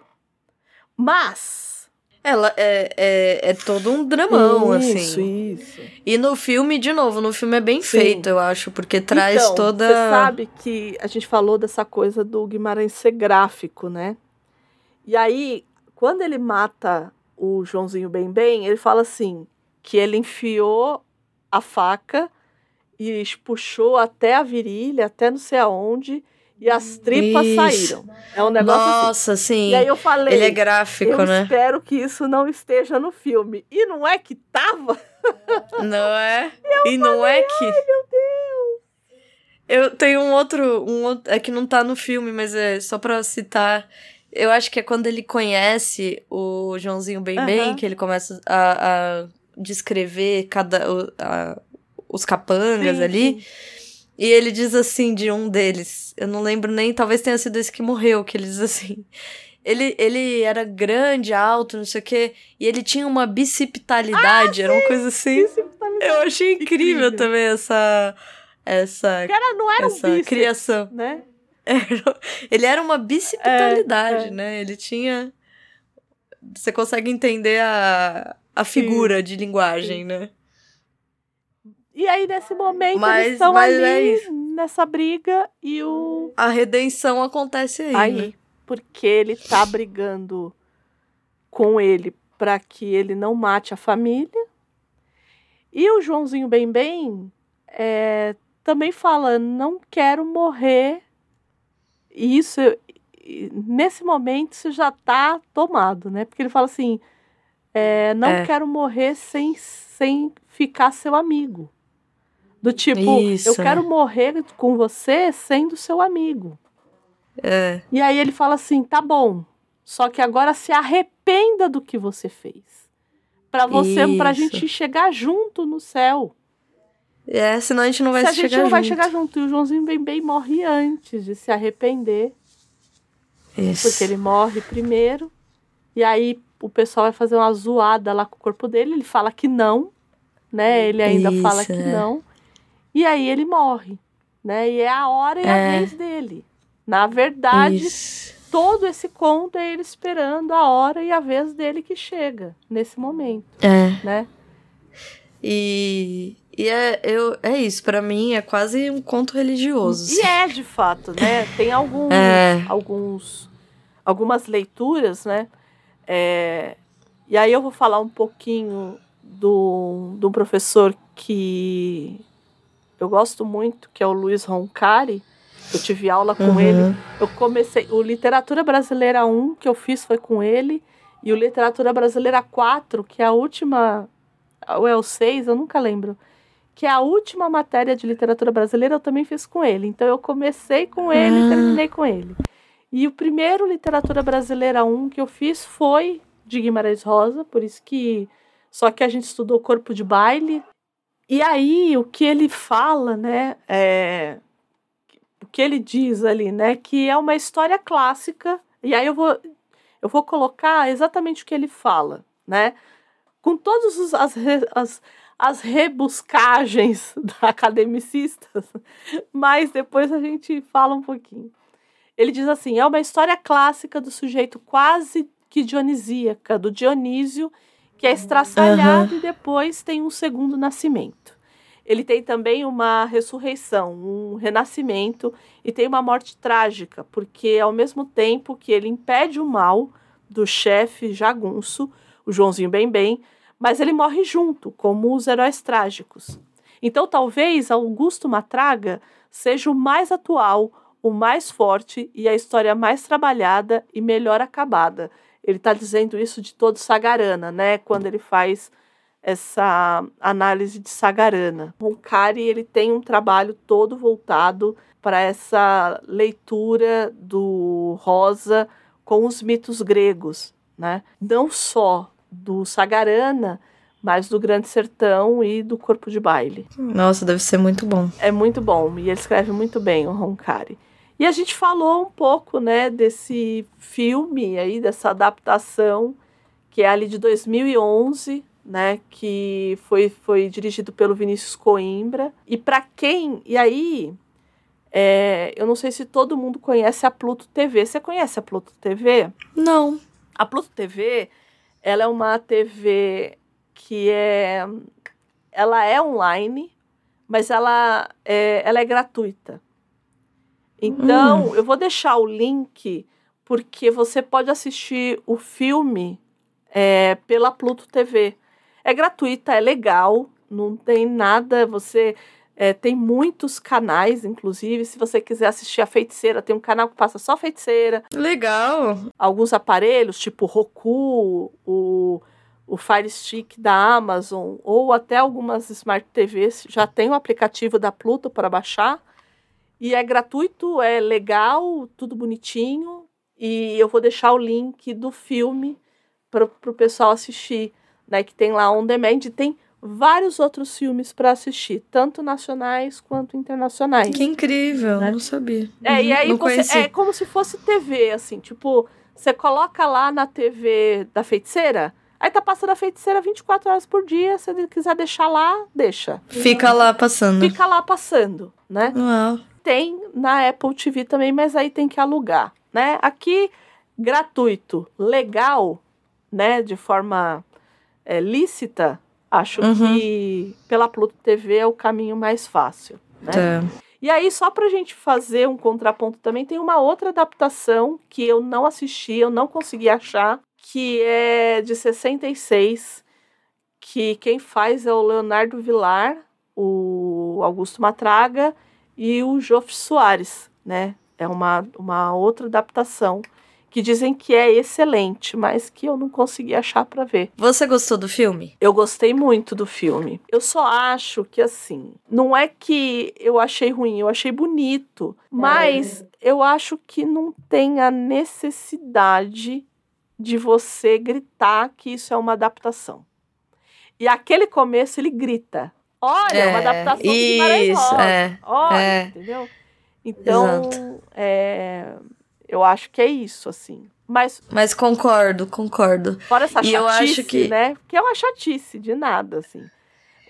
Mas Ela é, é, é todo um dramão, isso, assim. isso. E no filme, de novo, no filme é bem Sim. feito, eu acho, porque traz então, toda. Você sabe que a gente falou dessa coisa do Guimarães ser gráfico, né? E aí, quando ele mata o Joãozinho Bem Bem, ele fala assim: que ele enfiou a faca e puxou até a virilha, até não sei aonde, e as tripas Isso. saíram. É um negócio assim. Nossa, sim. E aí eu falei. Ele é gráfico, eu né? espero que isso não esteja no filme. E não é que tava? *laughs* Não é? e não é que. Ai, meu Deus! Eu tenho um outro, um outro. É que não tá no filme, mas é só pra citar. Eu acho que é quando ele conhece o Joãozinho Bem Bem, Aham. que ele começa a, a descrever cada, a- os capangas Sim, ali. E ele diz assim de um deles. Eu não lembro nem, talvez tenha sido esse que morreu, que ele diz assim. Ele, ele era grande, alto, não sei o quê, e ele tinha uma bicipitalidade, era uma coisa assim. Eu achei incrível, Incrível. também essa. Essa. Cara, não era um essa bíceps, criação. né? Era- ele era uma bicipitalidade, É, é. né? Ele tinha. Você consegue entender a, a figura de linguagem, né? E aí, nesse momento, Mas- eles estão ali é nessa briga e o. A redenção acontece aí. Aí, né? porque ele tá brigando com ele para que ele não mate a família. E o Joãozinho Bem Bem é, também fala: não quero morrer. E isso, nesse momento, isso já tá tomado, né? Porque ele fala assim: é, não É. quero morrer sem, sem ficar seu amigo. Do tipo, Isso, eu quero morrer com você sendo seu amigo. É. E aí ele fala assim: tá bom, só que agora se arrependa do que você fez. Pra você, pra Isso. gente chegar junto no céu. É, senão a gente não vai se a chegar gente não vai junto. chegar junto. E o Joãozinho Bem Bem morre antes de se arrepender, Isso. porque ele morre primeiro. E aí o pessoal vai fazer uma zoada lá com o corpo dele. Ele fala que não, né? Ele ainda Isso, fala que é. não. E aí ele morre, né? E é a hora e a É. vez dele. Na verdade, Isso. todo esse conto é ele esperando a hora e a vez dele que chega nesse momento, É. né? E, e é, eu, é isso, pra mim é quase um conto religioso. E assim. é de fato, né? Tem alguns, *laughs* É. alguns algumas leituras, né? É, e aí eu vou falar um pouquinho do, do professor que eu gosto muito, que é o Luiz Roncari. Eu tive aula com Uhum. ele. Eu comecei. O Literatura Brasileira 1 que eu fiz foi com ele. E o Literatura Brasileira 4, que é a última. Ou é o 6, eu nunca lembro. Que é a última matéria de literatura brasileira, eu também fiz com ele. Então eu comecei com ele e Ah. terminei com ele. E o primeiro Literatura Brasileira 1 que eu fiz foi de Guimarães Rosa, por isso que. Só que a gente estudou corpo de baile. E aí, o que ele fala, né? É, o que ele diz ali, né? Que é uma história clássica. E aí eu vou, eu vou colocar exatamente o que ele fala, né? Com todas as, as, as rebuscagens *laughs* da academicistas, mas depois a gente fala um pouquinho. Ele diz assim: é uma história clássica do sujeito quase que dionisíaca, do Dionísio, que é estraçalhado uhum. e depois tem um segundo nascimento. Ele tem também uma ressurreição, um renascimento e tem uma morte trágica, porque ao mesmo tempo que ele impede o mal do chefe jagunço, o Joãozinho Bem Bem, mas ele morre junto, como os heróis trágicos. Então talvez Augusto Matraga seja o mais atual, o mais forte e a história mais trabalhada e melhor acabada. Ele está dizendo isso de todo Sagarana, né? Quando ele faz essa análise de Sagarana. O Kari ele tem um trabalho todo voltado para essa leitura do Rosa com os mitos gregos, né? Não só do Sagarana, mas do Grande Sertão e do Corpo de Baile. Nossa, deve ser muito bom. É muito bom e ele escreve muito bem o Roncari. E a gente falou um pouco, né, desse filme aí, dessa adaptação, que é ali de 2011, né, que foi, foi dirigido pelo Vinícius Coimbra. E para quem, e aí, é, eu não sei se todo mundo conhece a Pluto TV. Você conhece a Pluto TV? Não. A Pluto TV, ela é uma TV que é, ela é online, mas ela é, ela é gratuita. Então, hum. eu vou deixar o link porque você pode assistir o filme é, pela Pluto TV. É gratuita, é legal, não tem nada. Você é, tem muitos canais, inclusive. Se você quiser assistir a feiticeira, tem um canal que passa só feiticeira. Legal! Alguns aparelhos, tipo Roku, o, o Fire Stick da Amazon, ou até algumas Smart TVs já tem o aplicativo da Pluto para baixar. E é gratuito, é legal, tudo bonitinho. E eu vou deixar o link do filme para o pessoal assistir, né? Que tem lá on demand. Tem vários outros filmes para assistir, tanto nacionais quanto internacionais. Que incrível, né? não sabia. É, e uhum, aí você, é como se fosse TV, assim, tipo, você coloca lá na TV da feiticeira, aí tá passando a feiticeira 24 horas por dia, se ele quiser deixar lá, deixa. Fica lá passando. Fica lá passando, né? Uau tem na Apple TV também, mas aí tem que alugar, né? Aqui gratuito, legal, né, de forma é, lícita, acho uhum. que pela Pluto TV é o caminho mais fácil, né? Tá. E aí, só pra gente fazer um contraponto também, tem uma outra adaptação que eu não assisti, eu não consegui achar, que é de 66, que quem faz é o Leonardo Vilar, o Augusto Matraga e o Joff Soares, né? É uma, uma outra adaptação que dizem que é excelente, mas que eu não consegui achar para ver. Você gostou do filme? Eu gostei muito do filme. Eu só acho que assim, não é que eu achei ruim, eu achei bonito, mas é. eu acho que não tem a necessidade de você gritar que isso é uma adaptação. E aquele começo ele grita. Olha, é, uma adaptação isso, de Guimarães Rosa. É, Olha, é. entendeu? Então, é, eu acho que é isso, assim. Mas, Mas concordo, concordo. Fora essa chatice, eu acho que... né? Que é uma chatice, de nada, assim.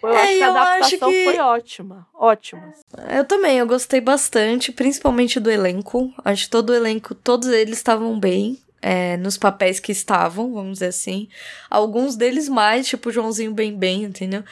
Eu é, acho que a adaptação que... foi ótima. Ótima. Eu também, eu gostei bastante, principalmente do elenco. Acho que todo o elenco, todos eles estavam bem. É, nos papéis que estavam, vamos dizer assim. Alguns deles mais, tipo Joãozinho Bem Bem, entendeu?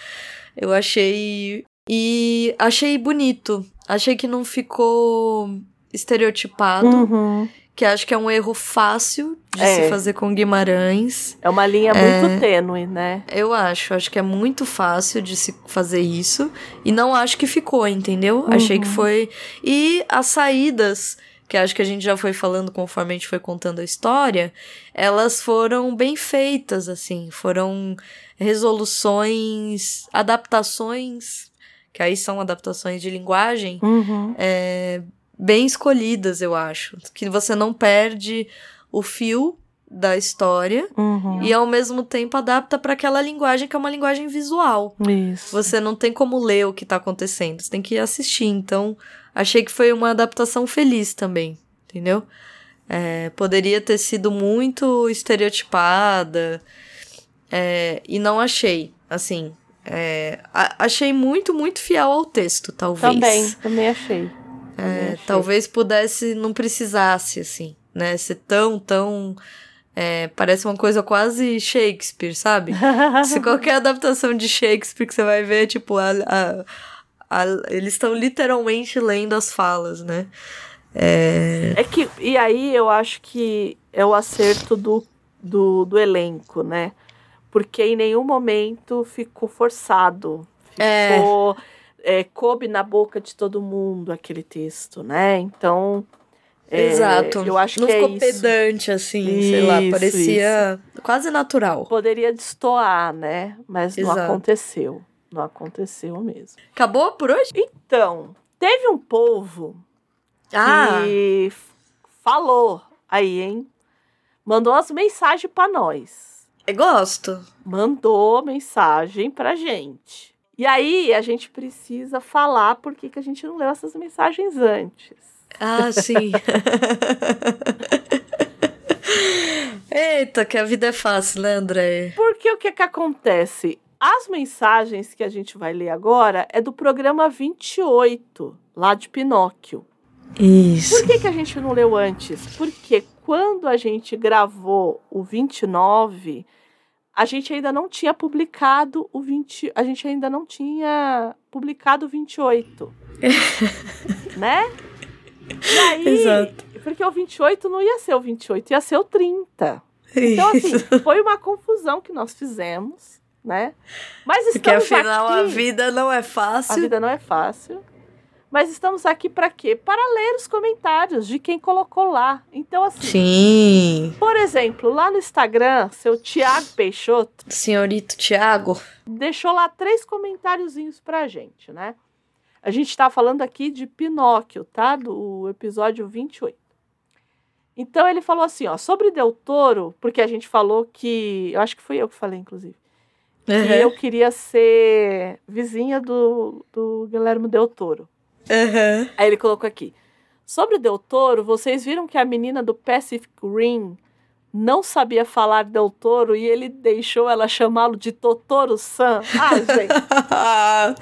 Eu achei. E achei bonito. Achei que não ficou estereotipado. Uhum. Que acho que é um erro fácil de é. se fazer com Guimarães. É uma linha é, muito tênue, né? Eu acho. Acho que é muito fácil de se fazer isso. E não acho que ficou, entendeu? Uhum. Achei que foi. E as saídas que acho que a gente já foi falando conforme a gente foi contando a história, elas foram bem feitas, assim, foram resoluções, adaptações, que aí são adaptações de linguagem, uhum. é, bem escolhidas, eu acho. Que você não perde o fio da história uhum. e ao mesmo tempo adapta para aquela linguagem que é uma linguagem visual. Isso. Você não tem como ler o que tá acontecendo, você tem que assistir. Então, achei que foi uma adaptação feliz também, entendeu? É, poderia ter sido muito estereotipada. é, e não achei. Assim, é, a- achei muito, muito fiel ao texto, talvez. Também, também achei. Também É, achei. talvez pudesse, não precisasse, assim, né? Ser tão, tão. É, parece uma coisa quase Shakespeare, sabe? *laughs* Se qualquer adaptação de Shakespeare que você vai ver, tipo, a- a- a- eles estão literalmente lendo as falas, né? É, É que, e aí eu acho que é o acerto do, do, do elenco, né? Porque em nenhum momento ficou forçado. É. Ficou. é, coube na boca de todo mundo aquele texto, né? Então. É, Exato. Eu acho não que é ficou isso. pedante, assim, sei lá, Isso, parecia quase natural. Poderia destoar, né? Mas não Exato. aconteceu. Não aconteceu mesmo. Acabou por hoje? Então, teve um povo Ah, que falou aí, hein? Mandou as mensagens pra nós. eu gosto. Mandou mensagem pra gente. E aí a gente precisa falar por que, que a gente não leu essas mensagens antes. Ah, sim. *laughs* Eita, que a vida é fácil, né, André? Porque o que que acontece? As mensagens que a gente vai ler agora é do programa 28, lá de Pinóquio. Isso. Por que, que a gente não leu antes? Porque quando a gente gravou o 29, a gente ainda não tinha publicado o 20. A gente ainda não tinha publicado o 28. *laughs* né? E aí. Exato. Porque o 28 não ia ser o 28, ia ser o 30. Então, assim, *laughs* foi uma confusão que nós fizemos, né? Mas Porque estamos afinal a aqui- vida não é a fácil. vida não é fácil. Mas estamos aqui para quê? Para ler os comentários de quem colocou lá. Então, assim, Sim. por exemplo, lá no Instagram, seu Tiago Peixoto Senhorito Tiago. deixou lá três comentáriozinhos pra gente, né? A gente tá falando aqui de Pinóquio, tá? Do episódio 28. Então ele falou assim, ó, sobre Del Toro, porque a gente falou que. Eu acho que fui eu que falei, inclusive. Que eu queria ser vizinha do, do Guilherme Del Toro. Aham. Aí ele colocou aqui. Sobre Del Toro, vocês viram que a menina do Pacific Rim não sabia falar Del Toro e ele deixou ela chamá-lo de Totoro-san? Ah, gente. *laughs* ah,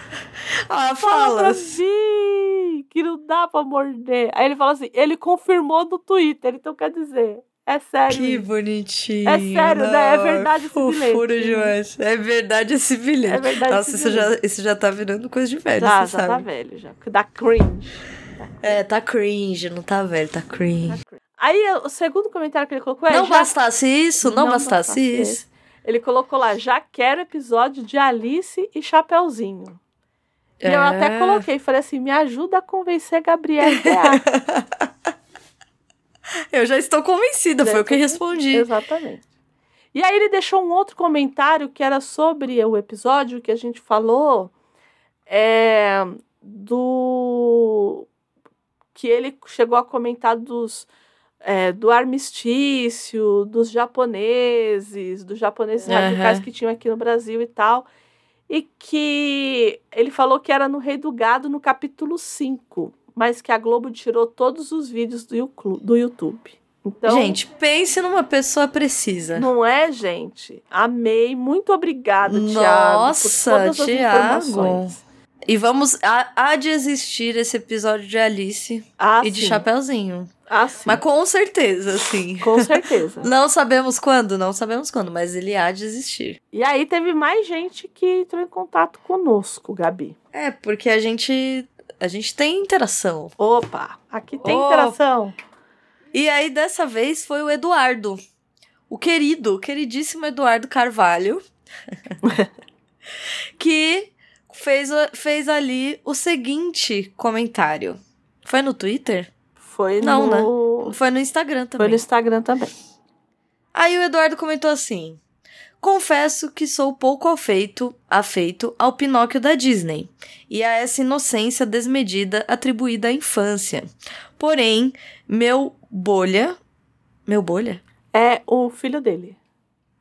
Fala pra falas. mim que não dá pra morder. Aí ele fala assim, ele confirmou no Twitter, então quer dizer, é sério. Que bonitinho. É sério, né? É Não, verdade esse Fofura bilhete. demais. É verdade esse bilhete. É verdade Nossa, esse isso já, isso já tá virando coisa de velho, Já, você já tá sabe. velho, já. Dá cringe. É, tá cringe, não tá velho, tá cringe. Aí o segundo comentário que ele colocou é... não já bastasse isso, não, bastasse isso. Ele colocou lá, já quero episódio de Alice e Chapeuzinho. E eu É. até coloquei, falei assim, me ajuda a convencer Gabriel a *laughs* Eu já estou convencida, Já foi o que respondi. Exatamente. E aí ele deixou um outro comentário que era sobre o episódio que a gente falou é, do que ele chegou a comentar dos é, do armistício, dos japoneses, dos japoneses Aham. radicais que tinham aqui no Brasil e tal. E que ele falou que era no Rei do Gado no capítulo 5, mas que a Globo tirou todos os vídeos do, do YouTube. Então, Gente, pense numa pessoa precisa. não é, gente? Amei. Muito obrigada, Thiago. Nossa, informações. E vamos. Há, há de existir esse episódio de Alice Ah, e de sim. Chapeuzinho. Ah, sim. Mas com certeza, sim. Com certeza. *laughs* Não sabemos quando, não sabemos quando, mas ele há de existir. e aí teve mais gente que entrou em contato conosco, Gabi. É, porque a gente. A gente tem interação. Opa, aqui tem Opa. interação. E aí, dessa vez, foi o Eduardo. O querido, o queridíssimo Eduardo Carvalho. *laughs* que fez, fez ali o seguinte comentário. Foi no Twitter? Foi Não, no... Foi no Instagram também. Foi no Instagram também. Aí o Eduardo comentou assim: Confesso que sou pouco afeito, afeito ao Pinóquio da Disney e a essa inocência desmedida atribuída à infância. Porém, meu bolha. Meu bolha? É o filho dele.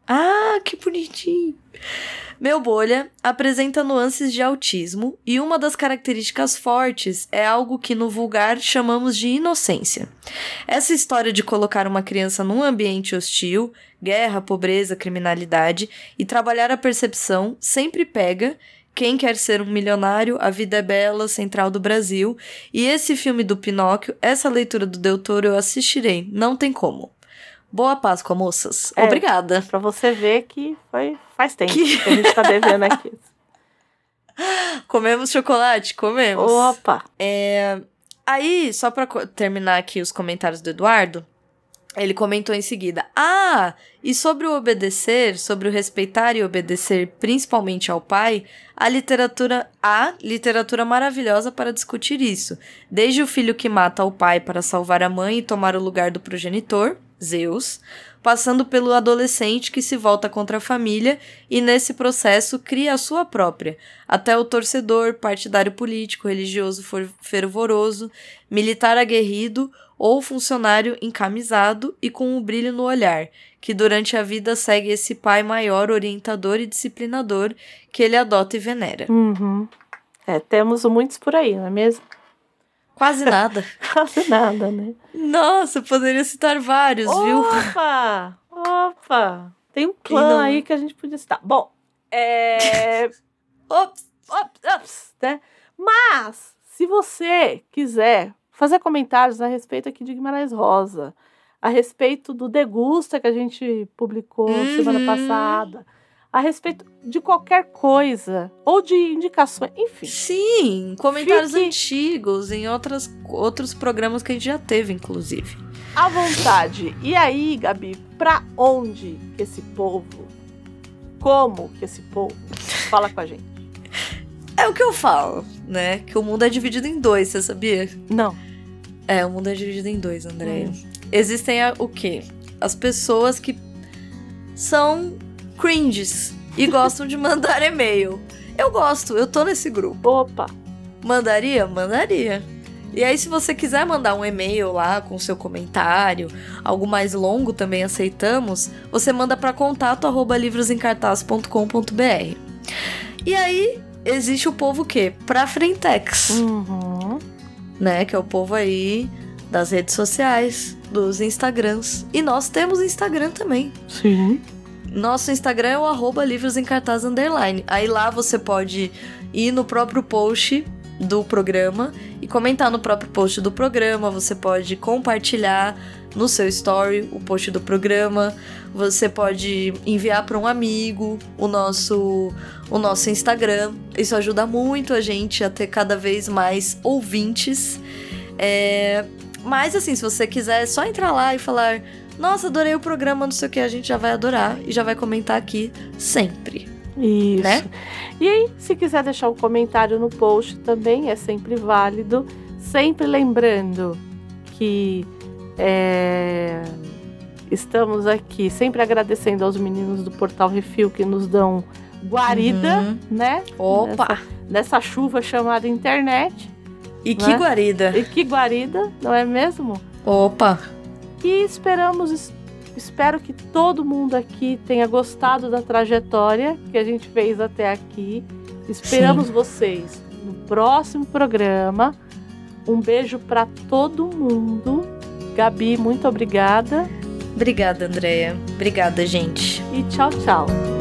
Ah, que bonitinho. Meu bolha apresenta nuances de autismo e uma das características fortes é algo que no vulgar chamamos de inocência. Essa história de colocar uma criança num ambiente hostil, guerra, pobreza, criminalidade e trabalhar a percepção sempre pega quem quer ser um milionário, A Vida é Bela, Central do Brasil. E esse filme do Pinóquio, essa leitura do Del Toro eu assistirei, não tem como. Boa Páscoa, moças. É. Obrigada. Pra você ver que foi faz tempo Que- que, a gente tá devendo aqui. *laughs* Comemos chocolate? Comemos. Opa! É, Aí, só pra terminar aqui os comentários do Eduardo, ele comentou em seguida: Ah, e sobre o obedecer, sobre o respeitar e obedecer principalmente ao pai, a literatura há literatura maravilhosa para discutir isso. Desde o filho que mata o pai para salvar a mãe e tomar o lugar do progenitor, Zeus, passando pelo adolescente que se volta contra a família e nesse processo cria a sua própria, até o torcedor, partidário político, religioso fervoroso, militar aguerrido ou funcionário encamisado e com um brilho no olhar, que durante a vida segue esse pai maior, orientador e disciplinador que ele adota e venera. Uhum. É, temos muitos por aí, não é mesmo? Quase nada. *laughs* Quase nada, né? Nossa, poderia citar vários, viu? Opa! Opa! Tem um clã não- aí que a gente podia citar. Bom, é. *laughs* Ops! Ops, ops, né? Mas, se você quiser fazer comentários a respeito aqui de Guimarães Rosa, a respeito do Degusta que a gente publicou semana Uhum. passada, a respeito de qualquer coisa, ou de indicações, enfim. Sim, comentários Fique- antigos em outras, outros programas que a gente já teve, inclusive. À vontade. E aí, Gabi, pra onde que esse povo, como que esse povo fala com a gente? É o que eu falo, né? Que o mundo é dividido em dois, você sabia? Não. É, o mundo é dividido em dois, Andréia. Hum. Existem a- o quê? As pessoas que são cringes e gostam de mandar e-mail. Eu gosto, eu tô nesse grupo. Opa! Mandaria? Mandaria. E aí, se você quiser mandar um e-mail lá com seu comentário, algo mais longo também aceitamos, você manda para contato arroba livrosencartaz.com.br. E aí, existe o povo que? Pra Frentex, Uhum. né? Que é o povo aí das redes sociais, dos Instagrams. E nós temos Instagram também. Sim. Nosso Instagram é o arroba livros em cartaz underline. Aí lá você pode ir no próprio post do programa e comentar no próprio post do programa. Você pode compartilhar no seu story o post do programa. Você pode enviar para um amigo o nosso o nosso Instagram. Isso ajuda muito a gente a ter cada vez mais ouvintes. É, Mas assim, se você quiser, é só entrar lá e falar: Nossa, adorei o programa, não sei o que, a gente já vai adorar e já vai comentar aqui sempre. Isso. Né? E aí, se quiser deixar um comentário no post também, é sempre válido. Sempre lembrando que é, estamos aqui, sempre agradecendo aos meninos do Portal Refil que nos dão guarida, Uhum. né? Opa! Nessa, nessa chuva chamada internet. E que né? guarida! E que guarida, não é mesmo? Opa! E esperamos, es- espero que todo mundo aqui tenha gostado da trajetória que a gente fez até aqui. Esperamos vocês no próximo programa. Um beijo para todo mundo. Gabi, muito obrigada Obrigada, Andréia. Obrigada, gente. e tchau, tchau.